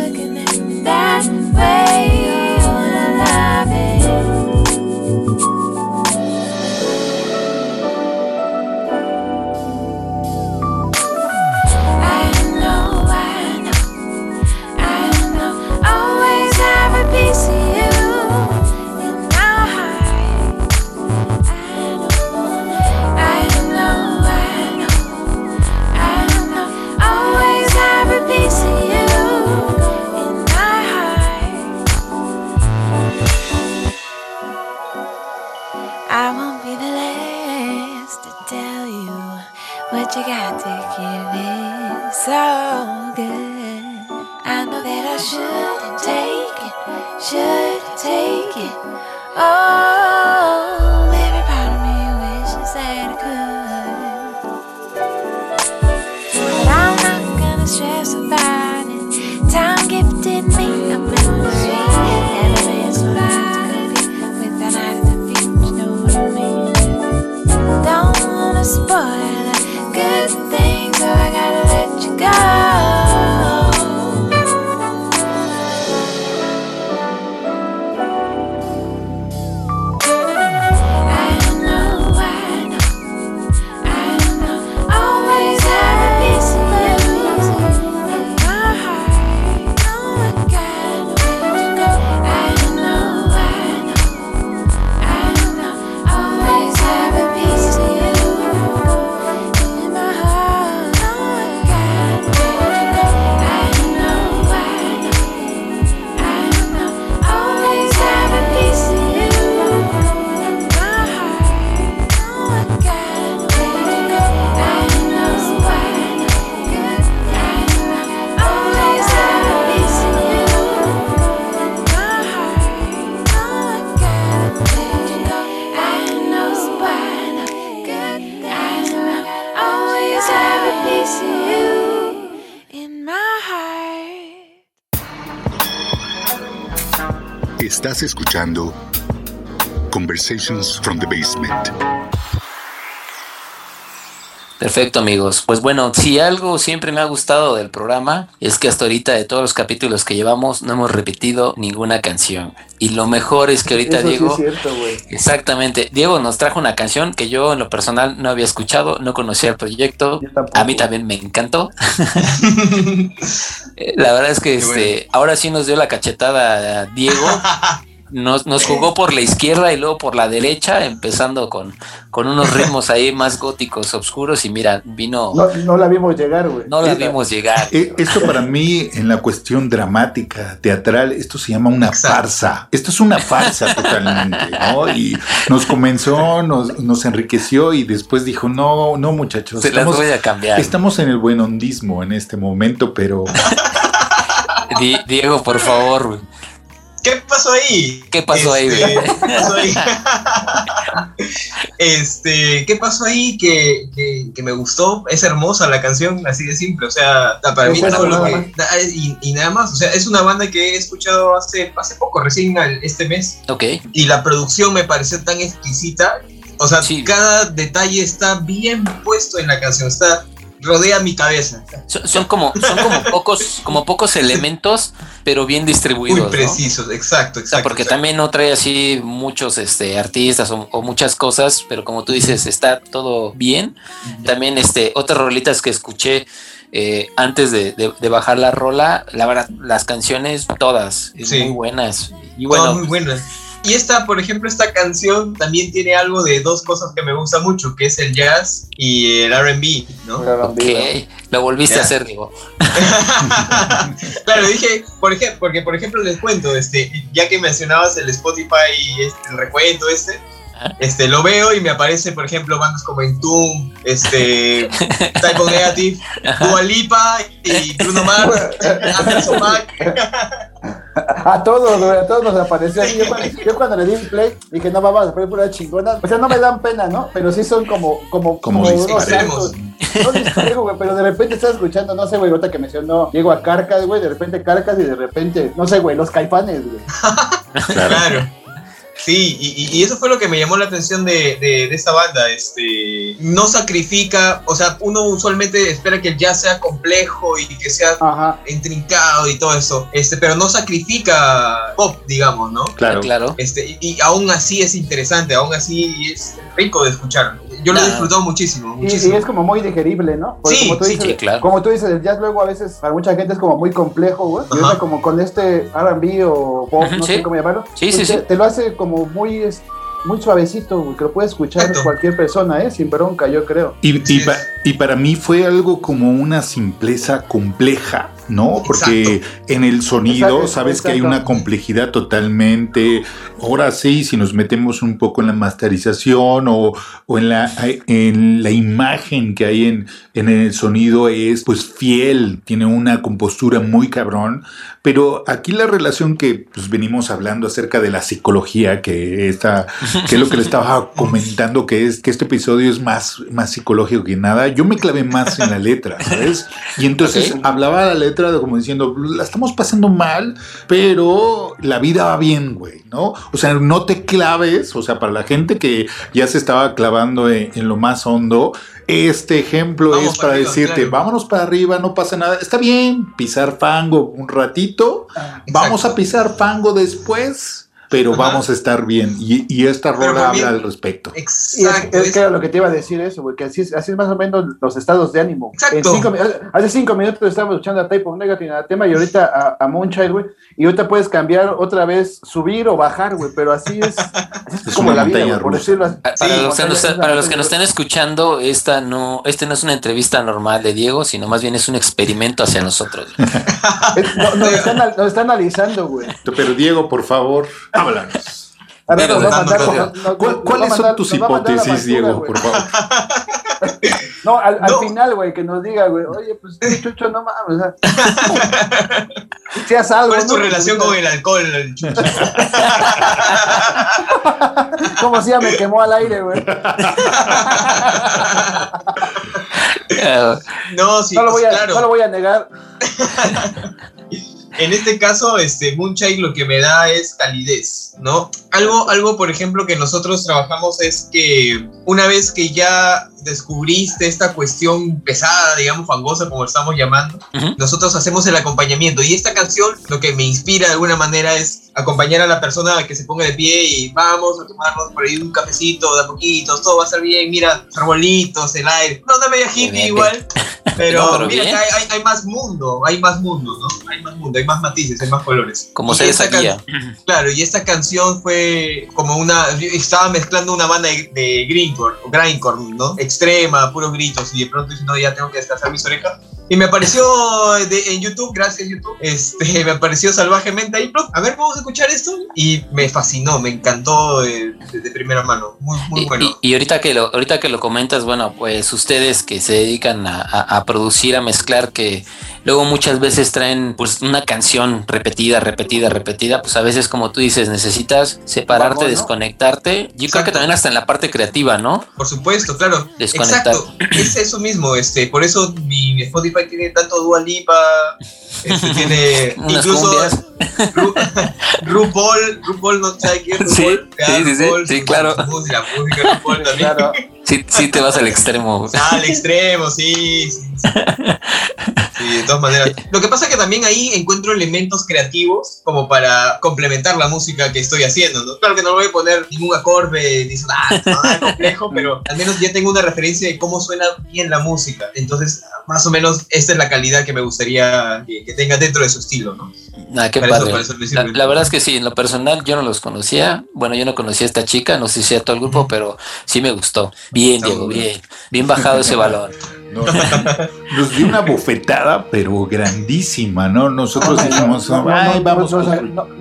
Estás escuchando Conversations from the Basement. Perfecto, amigos. Pues bueno, si algo siempre me ha gustado del programa es que hasta ahorita de todos los capítulos que llevamos no hemos repetido ninguna canción. Y lo mejor es que ahorita Eso sí Diego, es cierto, güey. exactamente, Diego nos trajo una canción que yo en lo personal no había escuchado, no conocía el proyecto. A mí también me encantó. La verdad es que este, ahora sí nos dio la cachetada a Diego. Nos, nos jugó por la izquierda y luego por la derecha, empezando con, con unos ritmos ahí más góticos, oscuros, y mira, vino, no, No, no la vimos llegar, güey. la Neta. vimos llegar. Eh, Esto para mí, en la cuestión dramática, teatral, esto se llama una Exacto. farsa. Esto es una farsa totalmente, ¿no? Y nos comenzó, nos, nos enriqueció y después dijo, no, no muchachos, Se las estamos, voy a cambiar. estamos en el buen hondismo en este momento, pero Di- Diego, por favor, güey. ¿Qué pasó ahí? ¿Qué pasó ahí, Este? ¿Qué pasó ahí? este, ¿qué pasó ahí que, que- que me gustó? Es hermosa la canción, así de simple. O sea, para mí todo lo que. Y, y nada más. O sea, es una banda que he escuchado hace, hace poco, recién al- este mes. Ok. Y la producción me pareció tan exquisita. O sea, Sí. cada detalle está bien puesto en la canción. Está. Rodea mi cabeza. Son, son como, son como pocos, como pocos elementos, pero bien Muy distribuidos. ¿no? precisos, exacto, O exacto. sea, porque exacto. también no trae así muchos este, artistas o, o muchas cosas, pero como tú dices, está todo bien. También este, otras rolitas que escuché eh, antes de, de- de bajar la rola, la verdad, las canciones todas Sí. muy buenas. Y bueno, muy buenas. Y esta, por ejemplo, esta canción también tiene algo de dos cosas que me gusta mucho, que es el jazz y el R&B, ¿no? ok, lo volviste Ya. a hacer, digo. claro, dije, por ejemplo, porque por ejemplo les cuento, este, ya que mencionabas el Spotify y este, el recuento este, este, lo veo y me aparece, por ejemplo, bandas como Entombed, este, Type of Negative, Dua Lipa y Bruno Mars, Anderson Paak. A todos, güey, a todos nos apareció así. Yo, cuando- yo cuando le di play, dije, no, vamos a poner pura chingona. O sea, no me dan pena, ¿no? Pero sí son como, como, Como unos santos. No güey, pero de repente estás escuchando, no sé, güey, ahorita que mencionó, llego a Carcas, güey, de repente Carcas y de repente, no sé, güey, los caifanes, güey. Claro. Sí, y, y- eso fue lo que me llamó la atención de, de, de esta banda. Este, no sacrifica, o sea, uno usualmente espera que el jazz sea complejo y que sea Ajá. intrincado y todo eso, este, pero no sacrifica pop, digamos, ¿no? claro. Claro. Este, y, y aún así es interesante, aún así es rico de escuchar. Yo lo he disfrutado muchísimo, Y, y muchísimo. es como muy digerible, ¿no? Porque Sí, como tú sí, dices, sí, claro. como tú dices, el jazz luego a veces para mucha gente es como muy complejo, güey. Y como con este R&B o pop, no sí. sé cómo llamarlo. Sí, pues sí, te, sí. te lo hace como muy es- muy suavecito, güey, que lo puede escuchar Exacto. cualquier persona, ¿eh? Sin bronca, yo creo. Y, y pa- y para mí fue algo como una simpleza compleja, ¿no? Porque en el sonido Exacto, sabes que hay una complejidad totalmente. Ahora sí, si nos metemos un poco en la masterización o, o en, la, en la imagen que hay en, en el sonido es pues fiel, tiene una compostura muy cabrón. Pero aquí la relación que pues, venimos hablando acerca de la psicología, que, está, que es lo que le estaba comentando, que es que este episodio es más, más psicológico que nada, yo me clavé más en la letra, ¿sabes? Y entonces Ok. hablaba la letra como diciendo, la estamos pasando mal, pero la vida va bien, güey, ¿no? O sea, no te claves, o sea, para la gente que ya se estaba clavando en, en lo más hondo, este ejemplo Vamos es para para arriba, decirte, claro. vámonos para arriba, no pasa nada, está bien pisar fango un ratito, vamos Exacto. a pisar fango después, pero Ajá. vamos a estar bien. Y, y esta rola habla al respecto. Exacto. es es- que era lo que te iba a decir eso, güey, que así es, así es más o menos los estados de ánimo. Exacto. En cinco mi- hace cinco minutos estábamos escuchando a Type of Negative a tema y ahorita a, a Moonchild, güey, y ahorita puedes cambiar otra vez, subir o bajar, güey, pero así es, así es Es como la vida, por decirlo así. Sí, Para, los que nos, para los que nos montaña estén escuchando, esta no, este no es una entrevista normal de Diego, sino más bien es un experimento hacia nosotros. Es- no- nos, están, nos están analizando, güey. Pero Diego, por favor, háblanos. A ver, nos va a mandar- nos- nos- ¿Cuál- nos va a ¿Cuáles son tus hipótesis, factura, Diego, por favor? No, al, al No. final, güey, que nos diga, güey, oye, pues este chucho, no mames, o sea, si haz algo. ¿Cuál es tu ¿no? relación con el alcohol? Chucho? Como si ya me quemó al aire, güey. No, sí, no, lo voy pues, a, claro. no lo voy a negar. En este caso, este Moonchild lo que me da es calidez, ¿no? Algo, algo, por ejemplo, que nosotros trabajamos es que una vez que ya descubriste esta cuestión pesada, digamos, fangosa, como estamos llamando, Ujú. nosotros hacemos el acompañamiento. Y esta canción lo que me inspira de alguna manera es acompañar a la persona a que se ponga de pie y vamos a tomarnos por ahí un cafecito de a poquitos, todo va a estar bien, mira, arbolitos, el aire. No, no media hippie igual, pero, No, pero mira que hay, hay- hay más mundo, hay más mundo, ¿no? Hay más mundo, hay más matices, hay más colores. Como se guía. Claro, y esta canción fue como una. Estaba mezclando una banda de, de grindcore, grindcore, ¿no? Extrema, puros gritos, y de pronto no, ya tengo que descansar mis orejas. Y me apareció de- en YouTube, gracias YouTube, este, me apareció salvajemente ahí, a ver, vamos a escuchar esto. Y me fascinó, me encantó de, de- de primera mano. Muy, muy Y, bueno. y- y ahorita que lo ahorita que lo comentas, bueno, pues ustedes que se dedican a, a- a producir, a mezclar, que luego muchas veces traen pues una canción repetida, repetida, repetida, pues a veces como tú dices, necesitas separarte, Vamos, ¿no? desconectarte. Yo creo que también hasta en la parte creativa, ¿no? Por supuesto, claro. Desconectar. Exacto, es eso mismo, este, por eso mi, Spotify tiene tanto Dua Lipa, este, tiene Unas incluso cumbias. Ru, RuPaul, RuPaul no sabe quién es Sí, RuPaul, sí, sí, sí, RuPaul, sí, claro. música, la música RuPaul también. Claro. Sí, sí te vas al extremo. Ah, al extremo, sí, sí, sí. Sí, de todas maneras. Lo que pasa es que también ahí encuentro elementos creativos como para complementar la música que estoy haciendo, ¿no? Claro que no voy a poner ningún acorde disonante, nada complejo, pero al menos ya tengo una referencia de cómo suena bien la música. Entonces, más o menos, esta es la calidad que me gustaría que, que tenga dentro de su estilo, ¿no? Ah, qué Para padre. eso la, la verdad es que sí, en lo personal yo no los conocía. Bueno, yo no conocía a esta chica, no sé si a todo el grupo, pero sí me gustó. Bien, Diego, bien. Bien bajado ese balón. Nos, nos dio una bofetada, pero grandísima, ¿no? Nosotros dijimos, No, no, no, ay, no, vamos.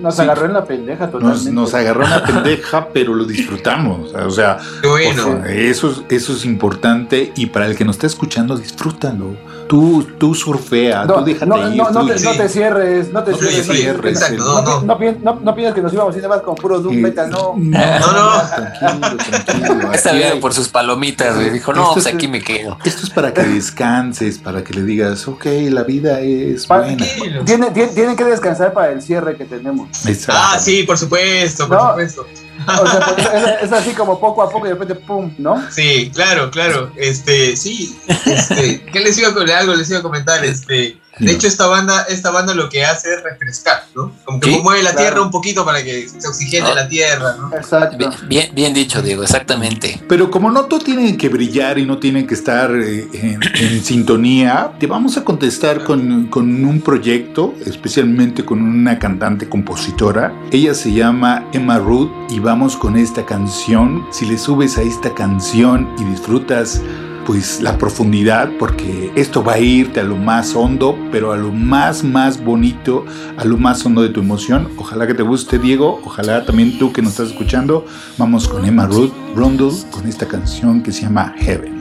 nos, Sí. agarró en la pendeja Nos, totalmente. nos agarró una pendeja, pero lo disfrutamos. O sea, bueno. por favor, eso, es- eso es importante y para el que nos está escuchando, disfrútalo. Tú, tú surfea, No, tú déjate no, ir. no, no tú- te, no te cierres, no te No te cierres. no te cierres, cierres. exacto, No, no, no. pi- no, pi- no- no pienses que nos íbamos a ir nada más con puro Doom Metal, no. No, No, no. Tranquilo, tranquilo. Vida hay- por sus palomitas, güey. Dijo, no, pues es- aquí me quedo. Esto es para que descanses, para que le digas, ok, la vida es Pa- buena. Tranquilo. Tienen, tienen, tienen que descansar para el cierre que tenemos. Exacto. Ah, sí, por supuesto, por No. supuesto. O sea, pues, es, así como poco a poco y de repente, pum, ¿no? Sí, claro, claro. Este, sí. Este, ¿qué les iba a comentar? Algo les iba a comentar. Este, de No. hecho, esta banda, esta banda lo que hace es refrescar, ¿no? Como que Sí, mueve la claro. tierra un poquito para que se oxigene Ah. la tierra, ¿no? Exacto. Bien, bien, bien dicho, Diego, exactamente. Pero como no todo tiene que brillar y no tiene que estar eh, en, en sintonía, te vamos a contestar con, con un proyecto, especialmente con una cantante compositora. Ella se llama Emma Ruth y vamos con esta canción. Si le subes a esta canción y disfrutas pues la profundidad porque esto va a irte a lo más hondo pero a lo más más bonito a lo más hondo de tu emoción. Ojalá que te guste Diego. Ojalá también tú que nos estás escuchando. Vamos con Emma Ruth Rundle con esta canción que se llama Heaven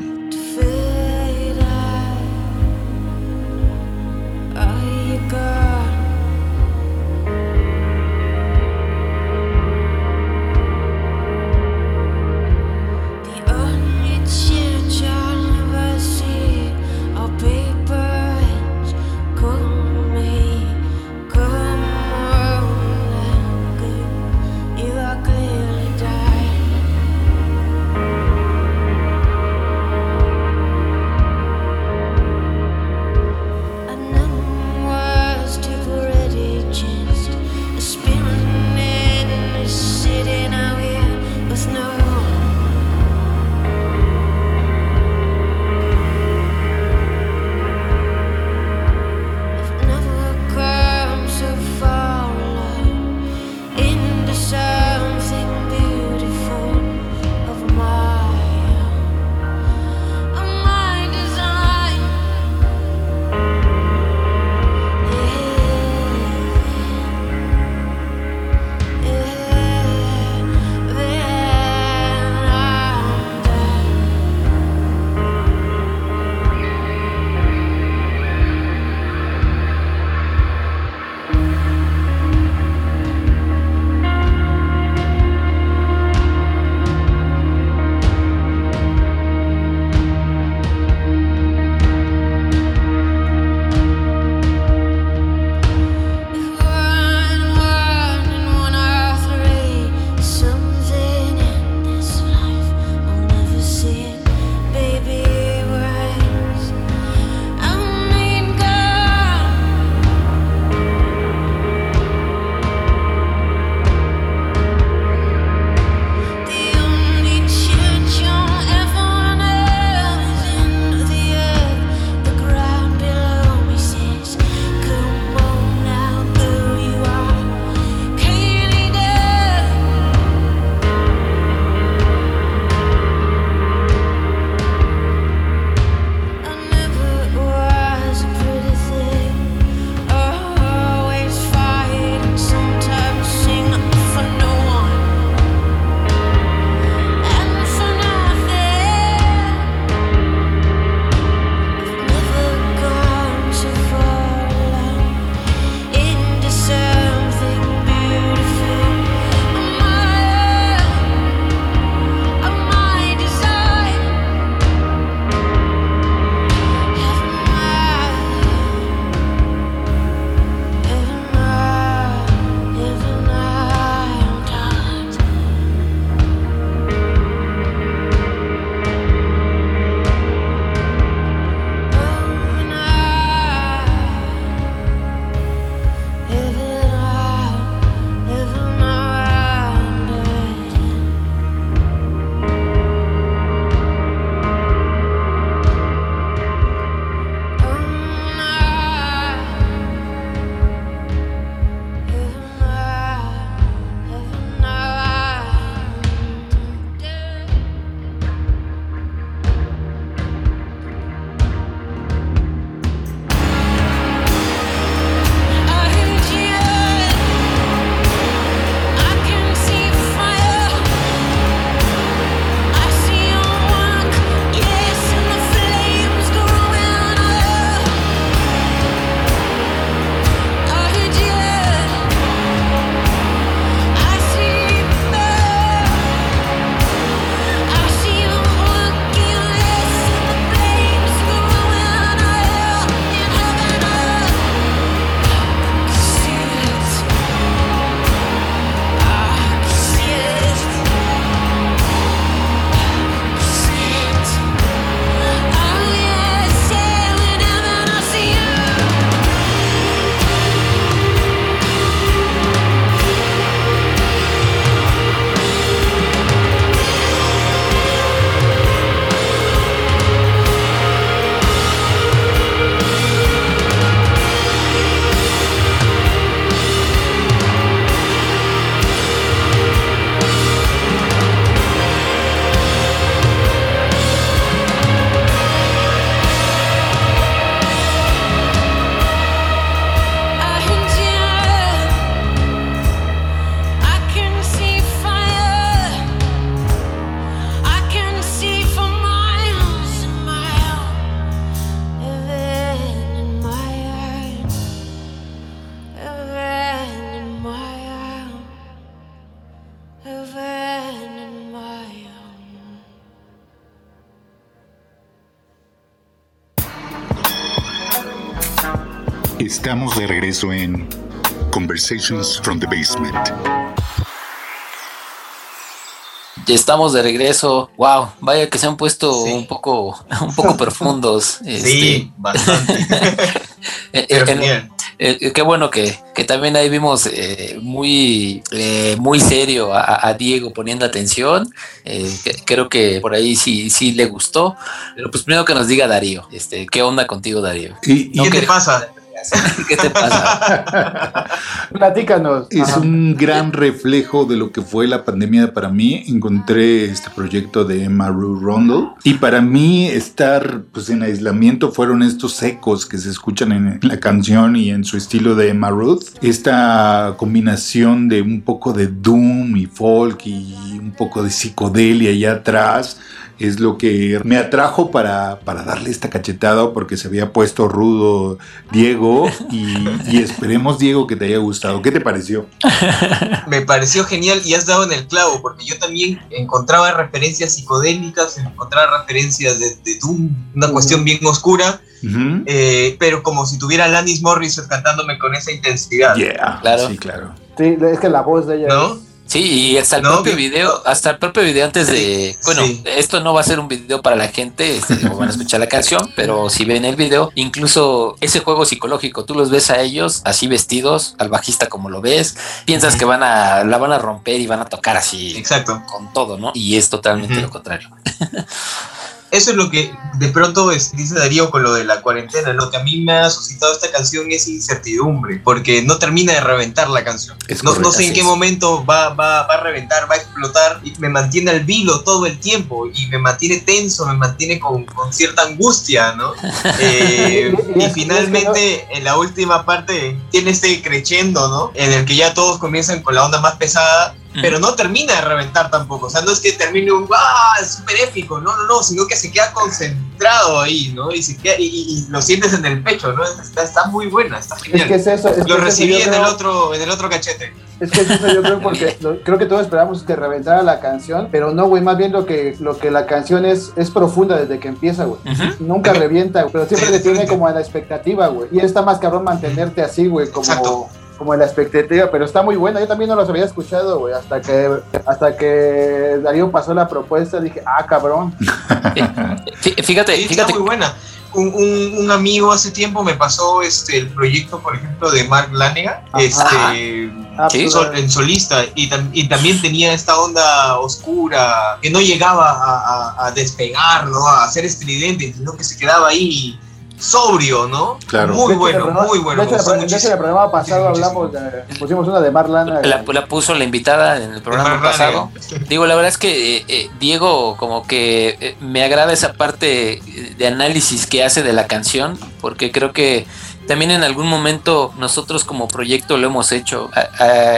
Estamos de regreso en Conversations from the Basement. Ya estamos de regreso. Wow, vaya que se han puesto Sí. un poco, un poco profundos. este, Sí, bastante. eh, Pero en- genial. Eh, qué bueno que, que también ahí vimos eh, muy, eh, muy serio a, a Diego poniendo atención. Eh, que- creo que por ahí sí, sí le gustó. Pero pues primero que nos diga Darío, este, ¿qué onda contigo, Darío? Y, y ¿Qué te que- ¿Qué te pasa? Platícanos. es Ajá. un gran reflejo de lo que fue la pandemia para mí. Encontré este proyecto de Maru Rondo y para mí estar pues, en aislamiento fueron estos ecos que se escuchan en la canción y en su estilo de Maruth. Esta combinación de un poco de doom y folk y un poco de psicodelia allá atrás es lo que me atrajo para, para darle esta cachetada porque se había puesto rudo Diego y, y esperemos Diego que te haya gustado. ¿Qué te pareció? Me pareció genial y has dado en el clavo, porque yo también encontraba referencias psicodélicas, encontraba referencias de, de Doom, una cuestión bien oscura, eh, pero como si tuviera Alanis Morissette cantándome con esa intensidad. Yeah, Claro. sí, claro. Sí, es que la voz de ella. ¿No? es- Sí, y hasta el No, propio video, hasta el propio video antes de, bueno, sí. esto no va a ser un video para la gente, este, van a escuchar la canción, pero si ven el video, incluso ese juego psicológico, tú los ves a ellos así vestidos, al bajista como lo ves, piensas que van a, la van a romper y van a tocar así Exacto. con todo, ¿no? Y es totalmente lo contrario. Eso es lo que de pronto es- dice Darío con lo de la cuarentena. Lo que a mí me ha suscitado esta canción es incertidumbre, porque no termina de reventar la canción. No, sé en qué es. momento va, va, va a reventar, va a explotar y me mantiene al vilo todo el tiempo y me mantiene tenso, me mantiene con, con cierta angustia, ¿no? Eh, Y- finalmente en la última parte tiene este creciendo, ¿no? En el que ya todos comienzan con la onda más pesada. Pero no termina de reventar tampoco, o sea, no es que termine un ¡ah! es súper épico, no, no, no, sino que se queda concentrado ahí, ¿no? Y, se queda, y, y- y lo sientes en el pecho, ¿no? Está, está muy buena, está Es genial. que es eso. Es que lo eso, recibí en, creo- el otro, en el otro cachete. Es que es eso yo creo porque lo- creo que todos esperamos que reventara la canción, pero no, güey, más bien lo que, lo que la canción es, es profunda desde que empieza, güey. Nunca revienta, güey, pero siempre Sí, te tiene como a la expectativa, güey. Y está más cabrón mantenerte así, güey, como, Exacto. Como en la expectativa, pero está muy buena. Yo también no los había escuchado, güey, hasta que, hasta que Darío pasó la propuesta, dije, ah, cabrón. Fí- Fíjate, Sí, fíjate, está muy buena. Un, un- un amigo hace tiempo me pasó este, el proyecto, por ejemplo, de Mark Lanega, Ajá. este, Ah, Sí. sol- en solista, y, tam- y también tenía esta onda oscura que no llegaba a, a- a despegar, ¿no? A ser estridente, sino que se quedaba ahí sobrio, ¿no? Claro. Muy bueno, programa- muy bueno. De hecho, el de hecho, programa pasado hablamos de, pusimos una de Marlana. la, la puso la invitada en el programa pasado. Lanega. Digo, la verdad es que eh, eh, Diego como que eh, me agrada esa parte eh, de análisis que hace de la canción, porque creo que también en algún momento nosotros como proyecto lo hemos hecho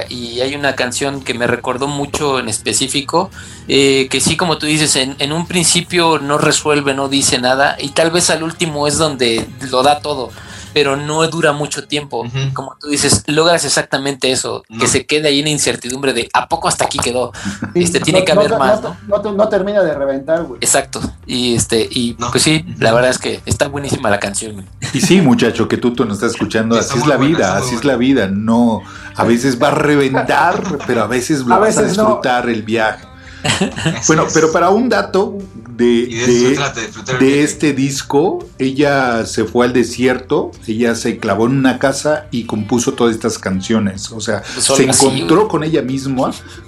y hay una canción que me recordó mucho en específico, eh, que sí, como tú dices, en, en un principio no resuelve, no dice nada y tal vez al último es donde lo da todo. Pero no dura mucho tiempo. Como tú dices, logras exactamente eso, que se quede ahí en incertidumbre de ¿a poco hasta aquí quedó? Sí, este, tiene que haber más, ¿no? No, no- no termina de reventar, güey. Exacto. Y este, y No. pues sí, la verdad es que está buenísima la canción. güey. Y sí, muchacho, que tú, tú nos estás escuchando, así es la buena, vida, así es la vida. No, a veces va a reventar, pero a veces lo A vas a veces disfrutar el viaje. Bueno, pero para un dato de, de este disco, ella se fue al desierto, ella se clavó en una casa y compuso todas estas canciones. O sea, Solo se así, encontró güey. con ella misma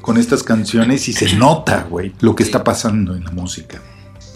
con estas canciones y se nota, güey, lo que está pasando en la música.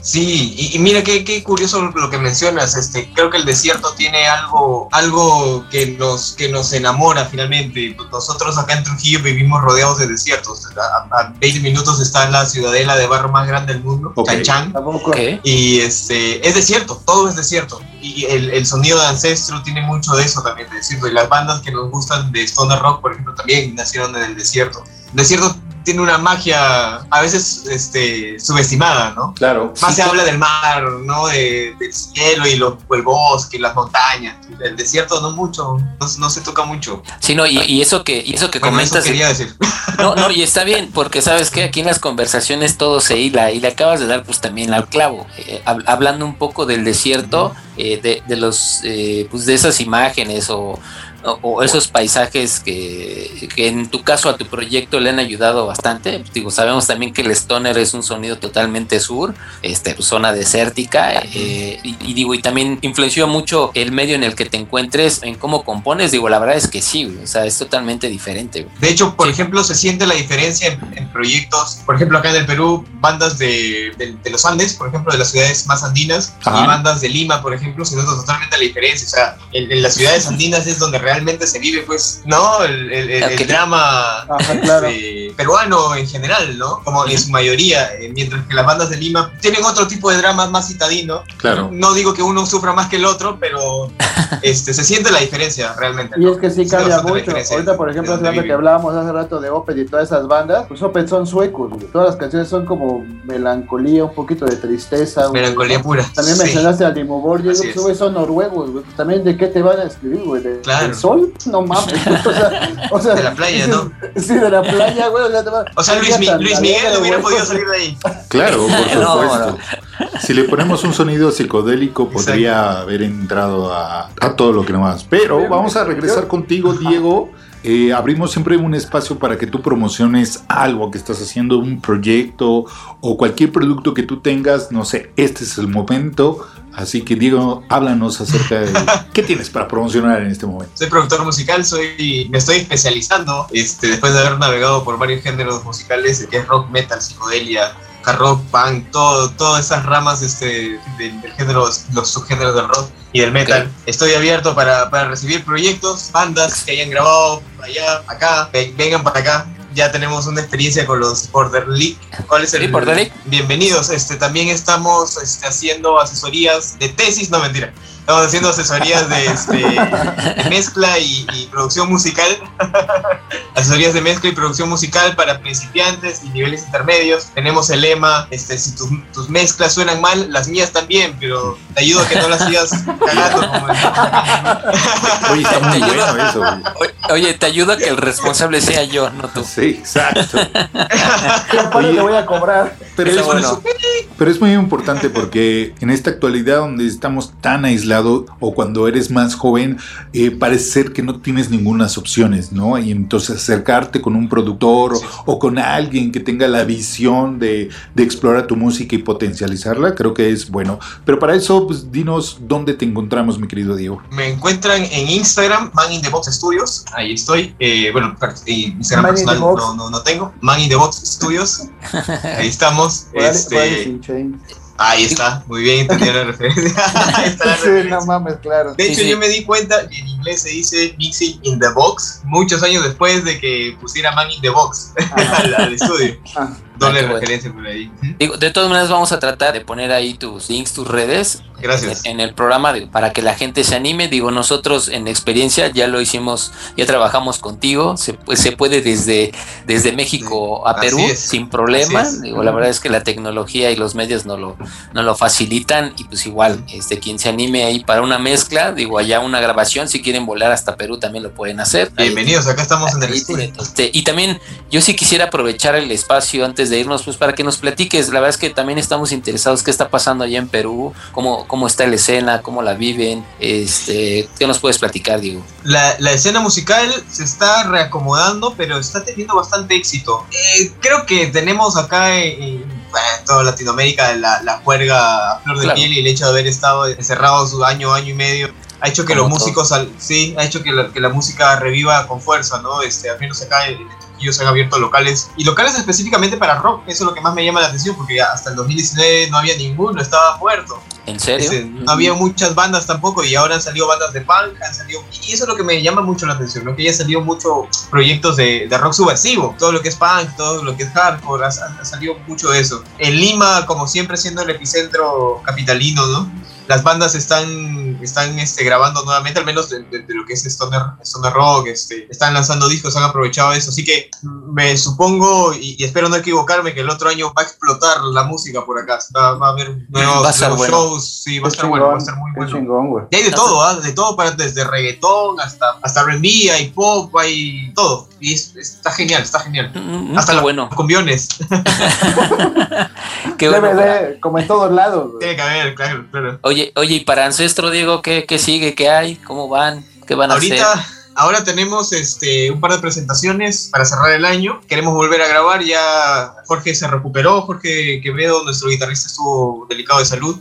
Sí, y, y mira qué, qué curioso lo que mencionas. Este, creo que el desierto tiene algo, algo que nos, que nos enamora finalmente. Nosotros acá en Trujillo vivimos rodeados de desiertos. A, a 20 minutos está la ciudadela de barro más grande del mundo, Ok. Chan Chan. Tampoco. Ok. Y este, es desierto, todo es desierto. Y el, el sonido de Ancestro tiene mucho de eso también, de desierto. Y las bandas que nos gustan de Stoner Rock, por ejemplo, también nacieron en el desierto. El desierto tiene una magia a veces este, subestimada, ¿no? Claro. Más Sí, se habla del mar, ¿no? De, del cielo y los, el bosque, las montañas. El desierto no mucho, no, no se toca mucho. Sí, no, y, y eso que, y eso que Bueno, eso comentas, quería decir. No, no, y está bien, porque sabes que aquí en las conversaciones todo se hila y le acabas de dar pues también al clavo, eh, hab- hablando un poco del desierto, eh, de, de los, eh, pues de esas imágenes o, o- o esos paisajes que, que en tu caso a tu proyecto le han ayudado bastante. Digo, sabemos también que el stoner es un sonido totalmente sur, este, pues, zona desértica, eh, y, y digo, y también influenció mucho el medio en el que te encuentres, en cómo compones, digo, la verdad es que sí, o sea, es totalmente diferente. De hecho, por ejemplo, se siente la diferencia en, en proyectos, por ejemplo, acá en el Perú, bandas de, de- de los Andes, por ejemplo, de las ciudades más andinas, Ajá. y bandas de Lima, por ejemplo, se nota totalmente la diferencia. O sea, en, en las ciudades andinas es donde realmente se vive, pues, ¿no? El, el- el- el Ok. drama Ajá, claro. este, peruano en general, ¿no? Como en su mayoría, eh, mientras que las bandas de Lima tienen otro tipo de dramas más citadino. Claro. No digo que uno sufra más que el otro, pero este, se siente la diferencia realmente. Y ¿no? es que sí cambia mucho. Ahorita, por ejemplo, hace rato que hablábamos hace rato de Opeth y todas esas bandas, pues Opeth son suecos, güey. Todas las canciones son como melancolía, un poquito de tristeza. güey, Melancolía pura. También Sí. mencionaste a Dimo Borgir, Así güey, es. esos güeyes son noruegos, güey. Pues También de qué te van a escribir, güey. ¿De, Claro. ¿Del sol? No mames. o sea, o sea, De la playa, dices- ¿no? Sí, de la playa, güey. O sea, te va- O sea, un Luis, Mi- Miguel hubiera podido salir de ahí. Claro, por No, supuesto. Si le ponemos un sonido psicodélico, podría haber entrado a, a todo lo que nomás. Pero vamos a regresar contigo, Diego. Eh, abrimos siempre un espacio para que tú promociones algo que estás haciendo, un proyecto o cualquier producto que tú tengas. No sé, este es el momento. Así que, Diego, háblanos acerca de qué tienes para promocionar en este momento. Soy productor musical, soy, me estoy especializando este, después de haber navegado por varios géneros musicales, que es rock, metal, psicodelia, hard rock, punk, todo, todas esas ramas este, del, del género, los subgéneros del rock y del metal. Estoy abierto para, para recibir proyectos, bandas que hayan grabado allá, acá, ven- vengan para acá. Ya tenemos una experiencia con los Border League. ¿Cuál es el? Sí, Border League. Bienvenidos. Este, también estamos este, haciendo asesorías de tesis, no mentira. Estamos haciendo asesorías de, este, de mezcla y, y producción musical. asesorías de mezcla y producción musical para principiantes y niveles intermedios. Tenemos el lema, este, si tus, tus mezclas suenan mal, las mías también, pero te ayudo a que no las sigas cagando. Como el- Oye, está muy bueno eso. Oye, te ayuda que el responsable sea yo, no tú. Sí, exacto. ¿Qué parte Oye. te voy a cobrar? Pero es, bueno. pero es muy importante porque en esta actualidad donde estamos tan aislados o cuando eres más joven, eh, parece ser que no tienes ninguna opciones, ¿no? Y entonces acercarte con un productor o- Sí. o, con alguien que tenga la visión de, de explorar tu música y potencializarla, creo que es bueno. Pero para eso, pues dinos dónde te encontramos, mi querido Diego. Me encuentran en Instagram, Man in the Box Studios. Ahí estoy. Eh, bueno, eh, Instagram Man in the personal Box. no, no, no tengo. Man in the Box Studios. Ahí estamos. Este, ahí está. Muy bien, entendí la referencia. Ahí está la Sí, referencia. no mames, claro. De Sí, hecho, sí. yo me di cuenta que en inglés se dice Mixing in the Box muchos años después de que pusiera Man in the Box al, al estudio. Ah. Doble Ah, bueno. referencia por ahí. Digo, de todas maneras vamos a tratar de poner ahí tus links, tus redes Gracias. en, en el programa para que la gente se anime. Digo, nosotros en experiencia ya lo hicimos, ya trabajamos contigo. Se, pues, se puede desde, desde México a Así Perú es, sin problema. así es. Digo, la verdad es que la tecnología y los medios no lo, no lo facilitan. Y pues igual, este quien se anime ahí para una mezcla, digo, allá una grabación, si quieren volar hasta Perú también lo pueden hacer. Ahí- Bienvenidos, acá estamos en el este, y también yo sí quisiera aprovechar el espacio antes de irnos, pues para que nos platiques. La verdad es que también estamos interesados qué está pasando allá en Perú, cómo, cómo está la escena, cómo la viven. Este, ¿Qué nos puedes platicar, Diego? La, la escena musical se está reacomodando, pero está teniendo bastante éxito. Eh, creo que tenemos acá en, en, en toda Latinoamérica la, la juerga a flor de Claro. piel y el hecho de haber estado encerrados un año, año y medio ha hecho que Como los músicos, al- sí, ha hecho que la, que la música reviva con fuerza, ¿no? Este, al menos acá en, en Se han abierto locales y locales específicamente para rock. Eso es lo que más me llama la atención porque hasta el 2019 no había ninguno, estaba muerto. ¿En serio? Este, no había muchas bandas tampoco y ahora han salido bandas de punk, han salido, y eso es lo que me llama mucho la atención, ¿no? que ya han salido muchos proyectos de, de rock subversivo, todo lo que es punk, todo lo que es hardcore, ha, ha salido mucho de eso. En Lima, como siempre, siendo el epicentro capitalino, ¿no? Las bandas están están este, grabando nuevamente, al menos de, de- de lo que es Stoner, Stoner Rock, este, están lanzando discos, han aprovechado eso. Así que me supongo y, y espero no equivocarme que el otro año va a explotar la música por acá. Va, va a haber nuevos, Va a estar nuevos bueno. shows, sí, va a estar bueno, va a estar muy bueno. chingón, güey. Y hay de todo, ¿ah? de todo, para, desde reggaetón hasta, hasta R&B, hay pop, hay todo. Y es- está genial, está genial. Mm, mm, Hasta los bueno. cumbiones. Qué bueno. DVD, como en todos lados, güey. Tiene que haber, claro, claro. Oye, oye, y para Ancestro, Diego, ¿qué, qué sigue? ¿Qué hay? ¿Cómo van? ¿Qué van a hacer? Ahorita, ahora tenemos este, un par de presentaciones para cerrar el año. Queremos volver a grabar. Ya Jorge se recuperó. Jorge Quevedo, nuestro guitarrista, estuvo delicado de salud.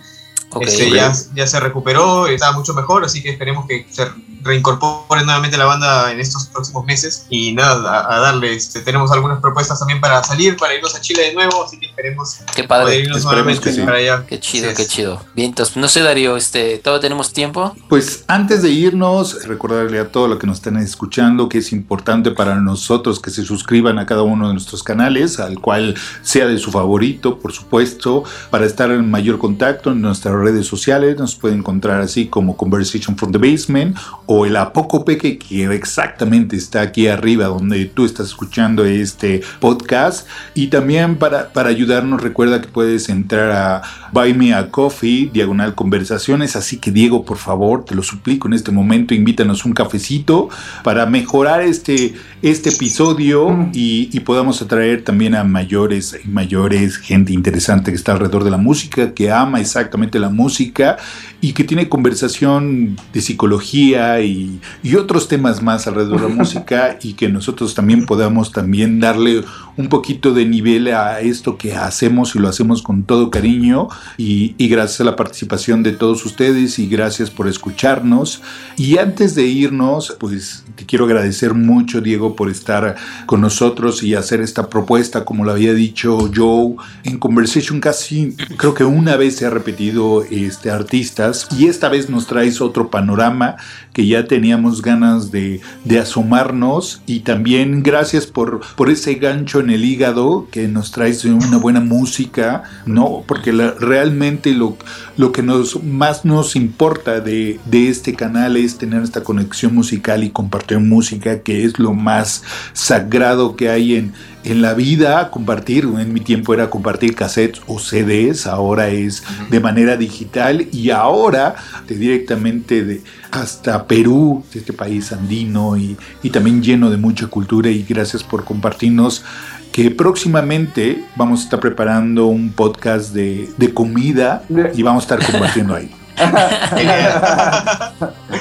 Ok. Este, ya, ya se recuperó, está mucho mejor, así que esperemos que se reincorpore nuevamente la banda en estos próximos meses. Y nada, a, a darle, este, tenemos algunas propuestas también para salir, para irnos a Chile de nuevo, así que esperemos Qué poder padre. irnos esperemos nuevamente que sí. para allá. Qué chido, qué es. chido. Bien, entonces, no sé, Darío, este, ¿todavía tenemos tiempo? Pues antes de irnos, recordarle a todos los que nos están escuchando que es importante para nosotros que se suscriban a cada uno de nuestros canales, al cual sea de su favorito, por supuesto, para estar en mayor contacto en nuestras redes sociales. Nos pueden encontrar así como Conversation from the Basement o el Apocopeque, que exactamente está aquí arriba donde tú estás escuchando este podcast. Y también para, para ayudarnos, recuerda que puedes entrar a Buy Me a Coffee, diagonal conversaciones. Así que, Diego, por favor, te lo suplico en este momento, invítanos un cafecito para mejorar este, este episodio y, y podamos atraer también a mayores y mayores, gente interesante que está alrededor de la música, que ama exactamente la música y que tiene conversación de psicología y, y otros temas más alrededor de la música y que nosotros también podamos también darle un poquito de nivel a esto que hacemos y lo hacemos con todo cariño y, y gracias a la participación de todos ustedes y gracias por escucharnos. Y antes de irnos, pues te quiero agradecer mucho, Diego, por estar con nosotros y hacer esta propuesta, como lo había dicho Joe, en Conversation casi creo que una vez se ha repetido este, artistas y esta vez nos traes otro panorama que ya teníamos ganas de, de asomarnos y también gracias por, por ese gancho en el hígado que nos traes una buena música, ¿no? Porque la- realmente lo, lo que nos, más nos importa de, de este canal es tener esta conexión musical y compartir música, que es lo más sagrado que hay en, en la vida. Compartir, en mi tiempo era compartir cassettes o CDs, ahora es de manera digital y ahora de directamente de, hasta Perú, de este país andino y, y también lleno de mucha cultura y gracias por compartirnos que próximamente vamos a estar preparando un podcast de, de comida y vamos a estar compartiendo ahí.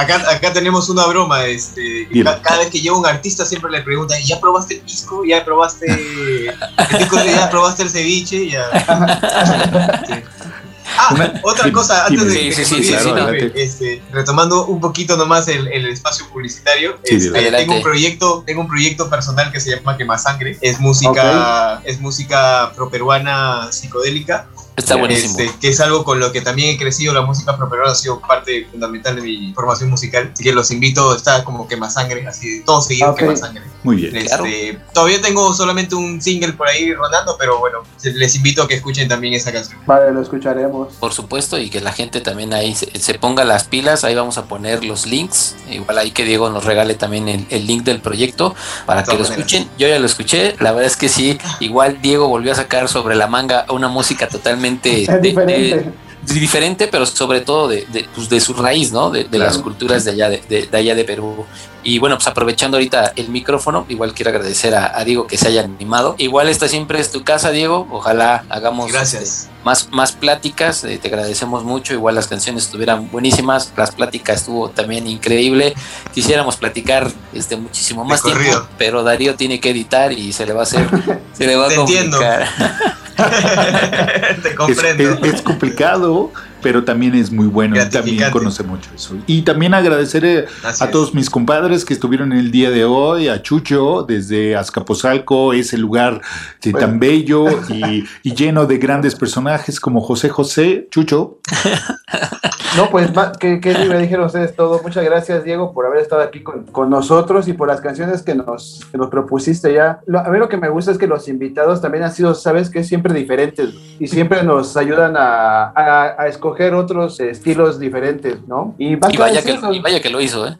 Acá, acá tenemos una broma, este, cada vez que llega un artista siempre le preguntan, ¿ya probaste el pisco? ¿Ya probaste el pisco? ¿Ya probaste el ceviche? Ya. Sí. Ah, Una- otra cosa, antes de que Sí, adelante. este, retomando un poquito nomás el, el espacio publicitario, Sí, este, tengo un proyecto, tengo un proyecto personal que se llama Quema Sangre, es música, es música afroperuana psicodélica, Está buenísimo. este, que es algo con lo que también he crecido. La música afroperuana ha sido parte fundamental de mi formación musical. Así que los invito, está como quema sangre, así todo seguido Ok. quema sangre. Muy bien. Claro. Este, Todavía tengo solamente un single por ahí rondando, pero bueno, les invito a que escuchen también esa canción. Vale, lo escucharemos. Por supuesto, y que la gente también ahí se, se ponga las pilas, ahí vamos a poner los links, igual ahí que Diego nos regale también el, el link del proyecto para que lo maneras. escuchen. Yo ya lo escuché, la verdad es que sí, igual Diego volvió a sacar sobre la manga una música totalmente Es de- diferente. de- diferente, pero sobre todo de, de, pues, de su raíz, ¿no? De, de las culturas de allá de, de- de allá de Perú. Y bueno, pues aprovechando ahorita el micrófono, igual quiero agradecer a, a Diego que se haya animado. Igual esta siempre es tu casa, Diego. Ojalá hagamos Gracias. este, más, más pláticas. eh, te agradecemos mucho. Igual las canciones estuvieran buenísimas. Las pláticas estuvo también increíble. Quisiéramos platicar este muchísimo más tiempo, pero Darío tiene que editar y se le va a hacer, se le va a Te entiendo. complicar. Te Es, comprendo. es- es complicado, pero también es muy bueno y también conoce mucho eso. Y también agradecer eh, Así a es. todos mis compadres que estuvieron el día de hoy, a Chucho desde Azcapotzalco, ese lugar de tan bello y, y lleno de grandes personajes como José José, Chucho. No, pues, ¿qué, qué me dijeron ustedes todo? Muchas gracias, Diego, por haber estado aquí con, con nosotros y por las canciones que nos, que nos propusiste ya. Lo- a mí lo que me gusta es que los invitados también han sido, ¿sabes qué? Siempre diferentes y siempre nos ayudan a, a- a escoger otros estilos diferentes, ¿no? Y, Y vaya, que, y vaya que lo hizo, ¿eh?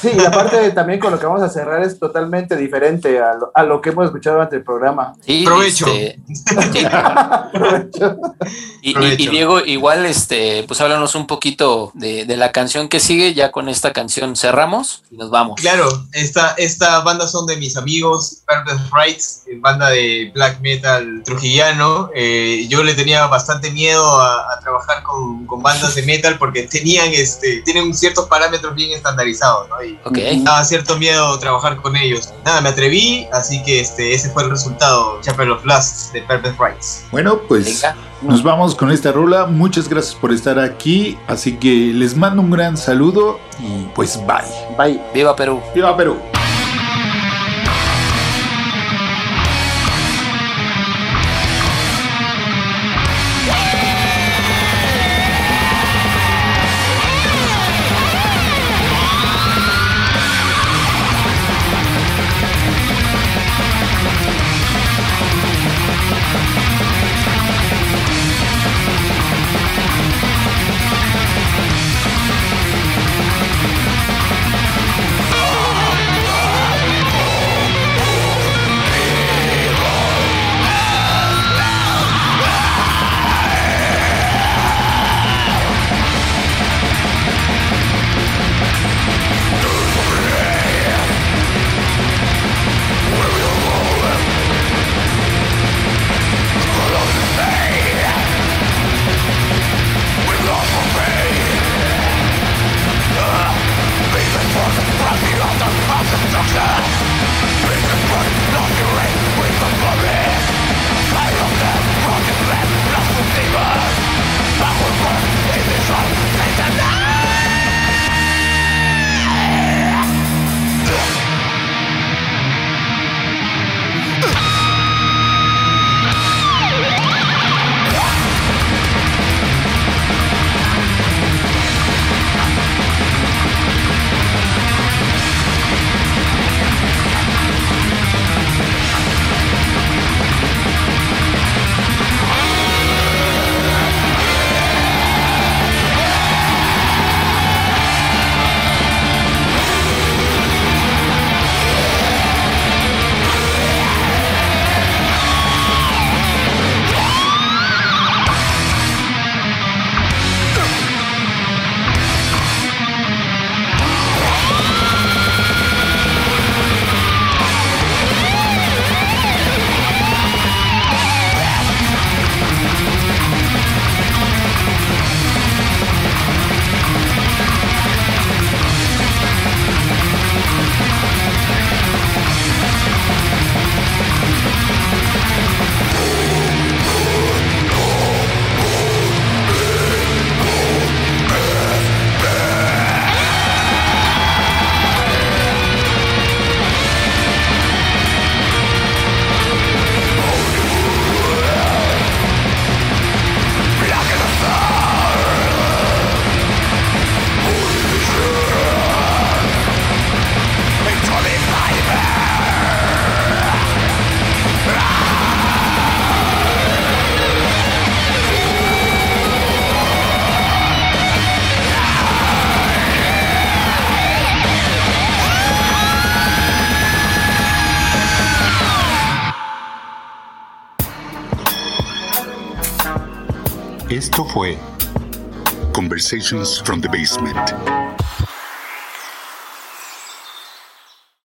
Sí, y aparte también con lo que vamos a cerrar es totalmente diferente a lo, a lo que hemos escuchado durante el programa. Sí, Provecho. este, sí. Y, y- Provecho. y Diego, igual, este, pues háblanos un poquito de, de la canción que sigue. Ya con esta canción cerramos y nos vamos. Claro, esta, esta banda son de mis amigos, Purpose Rights, banda de black metal trujillano. Eh, yo le tenía bastante miedo a, a trabajar con, con bandas de metal porque tenían este, tienen ciertos parámetros bien estandarizados, ¿no? Y Ok. daba cierto miedo trabajar con ellos. Nada, me atreví, así que este, ese fue el resultado, Chapel of Lust de Purpose Rights. Bueno, pues Venga. nos vamos con esta rola. Muchas gracias por estar aquí. Así que les mando un gran saludo y pues bye. Bye. Viva Perú. ¡Viva Perú! Esto fue Conversations from the Basement.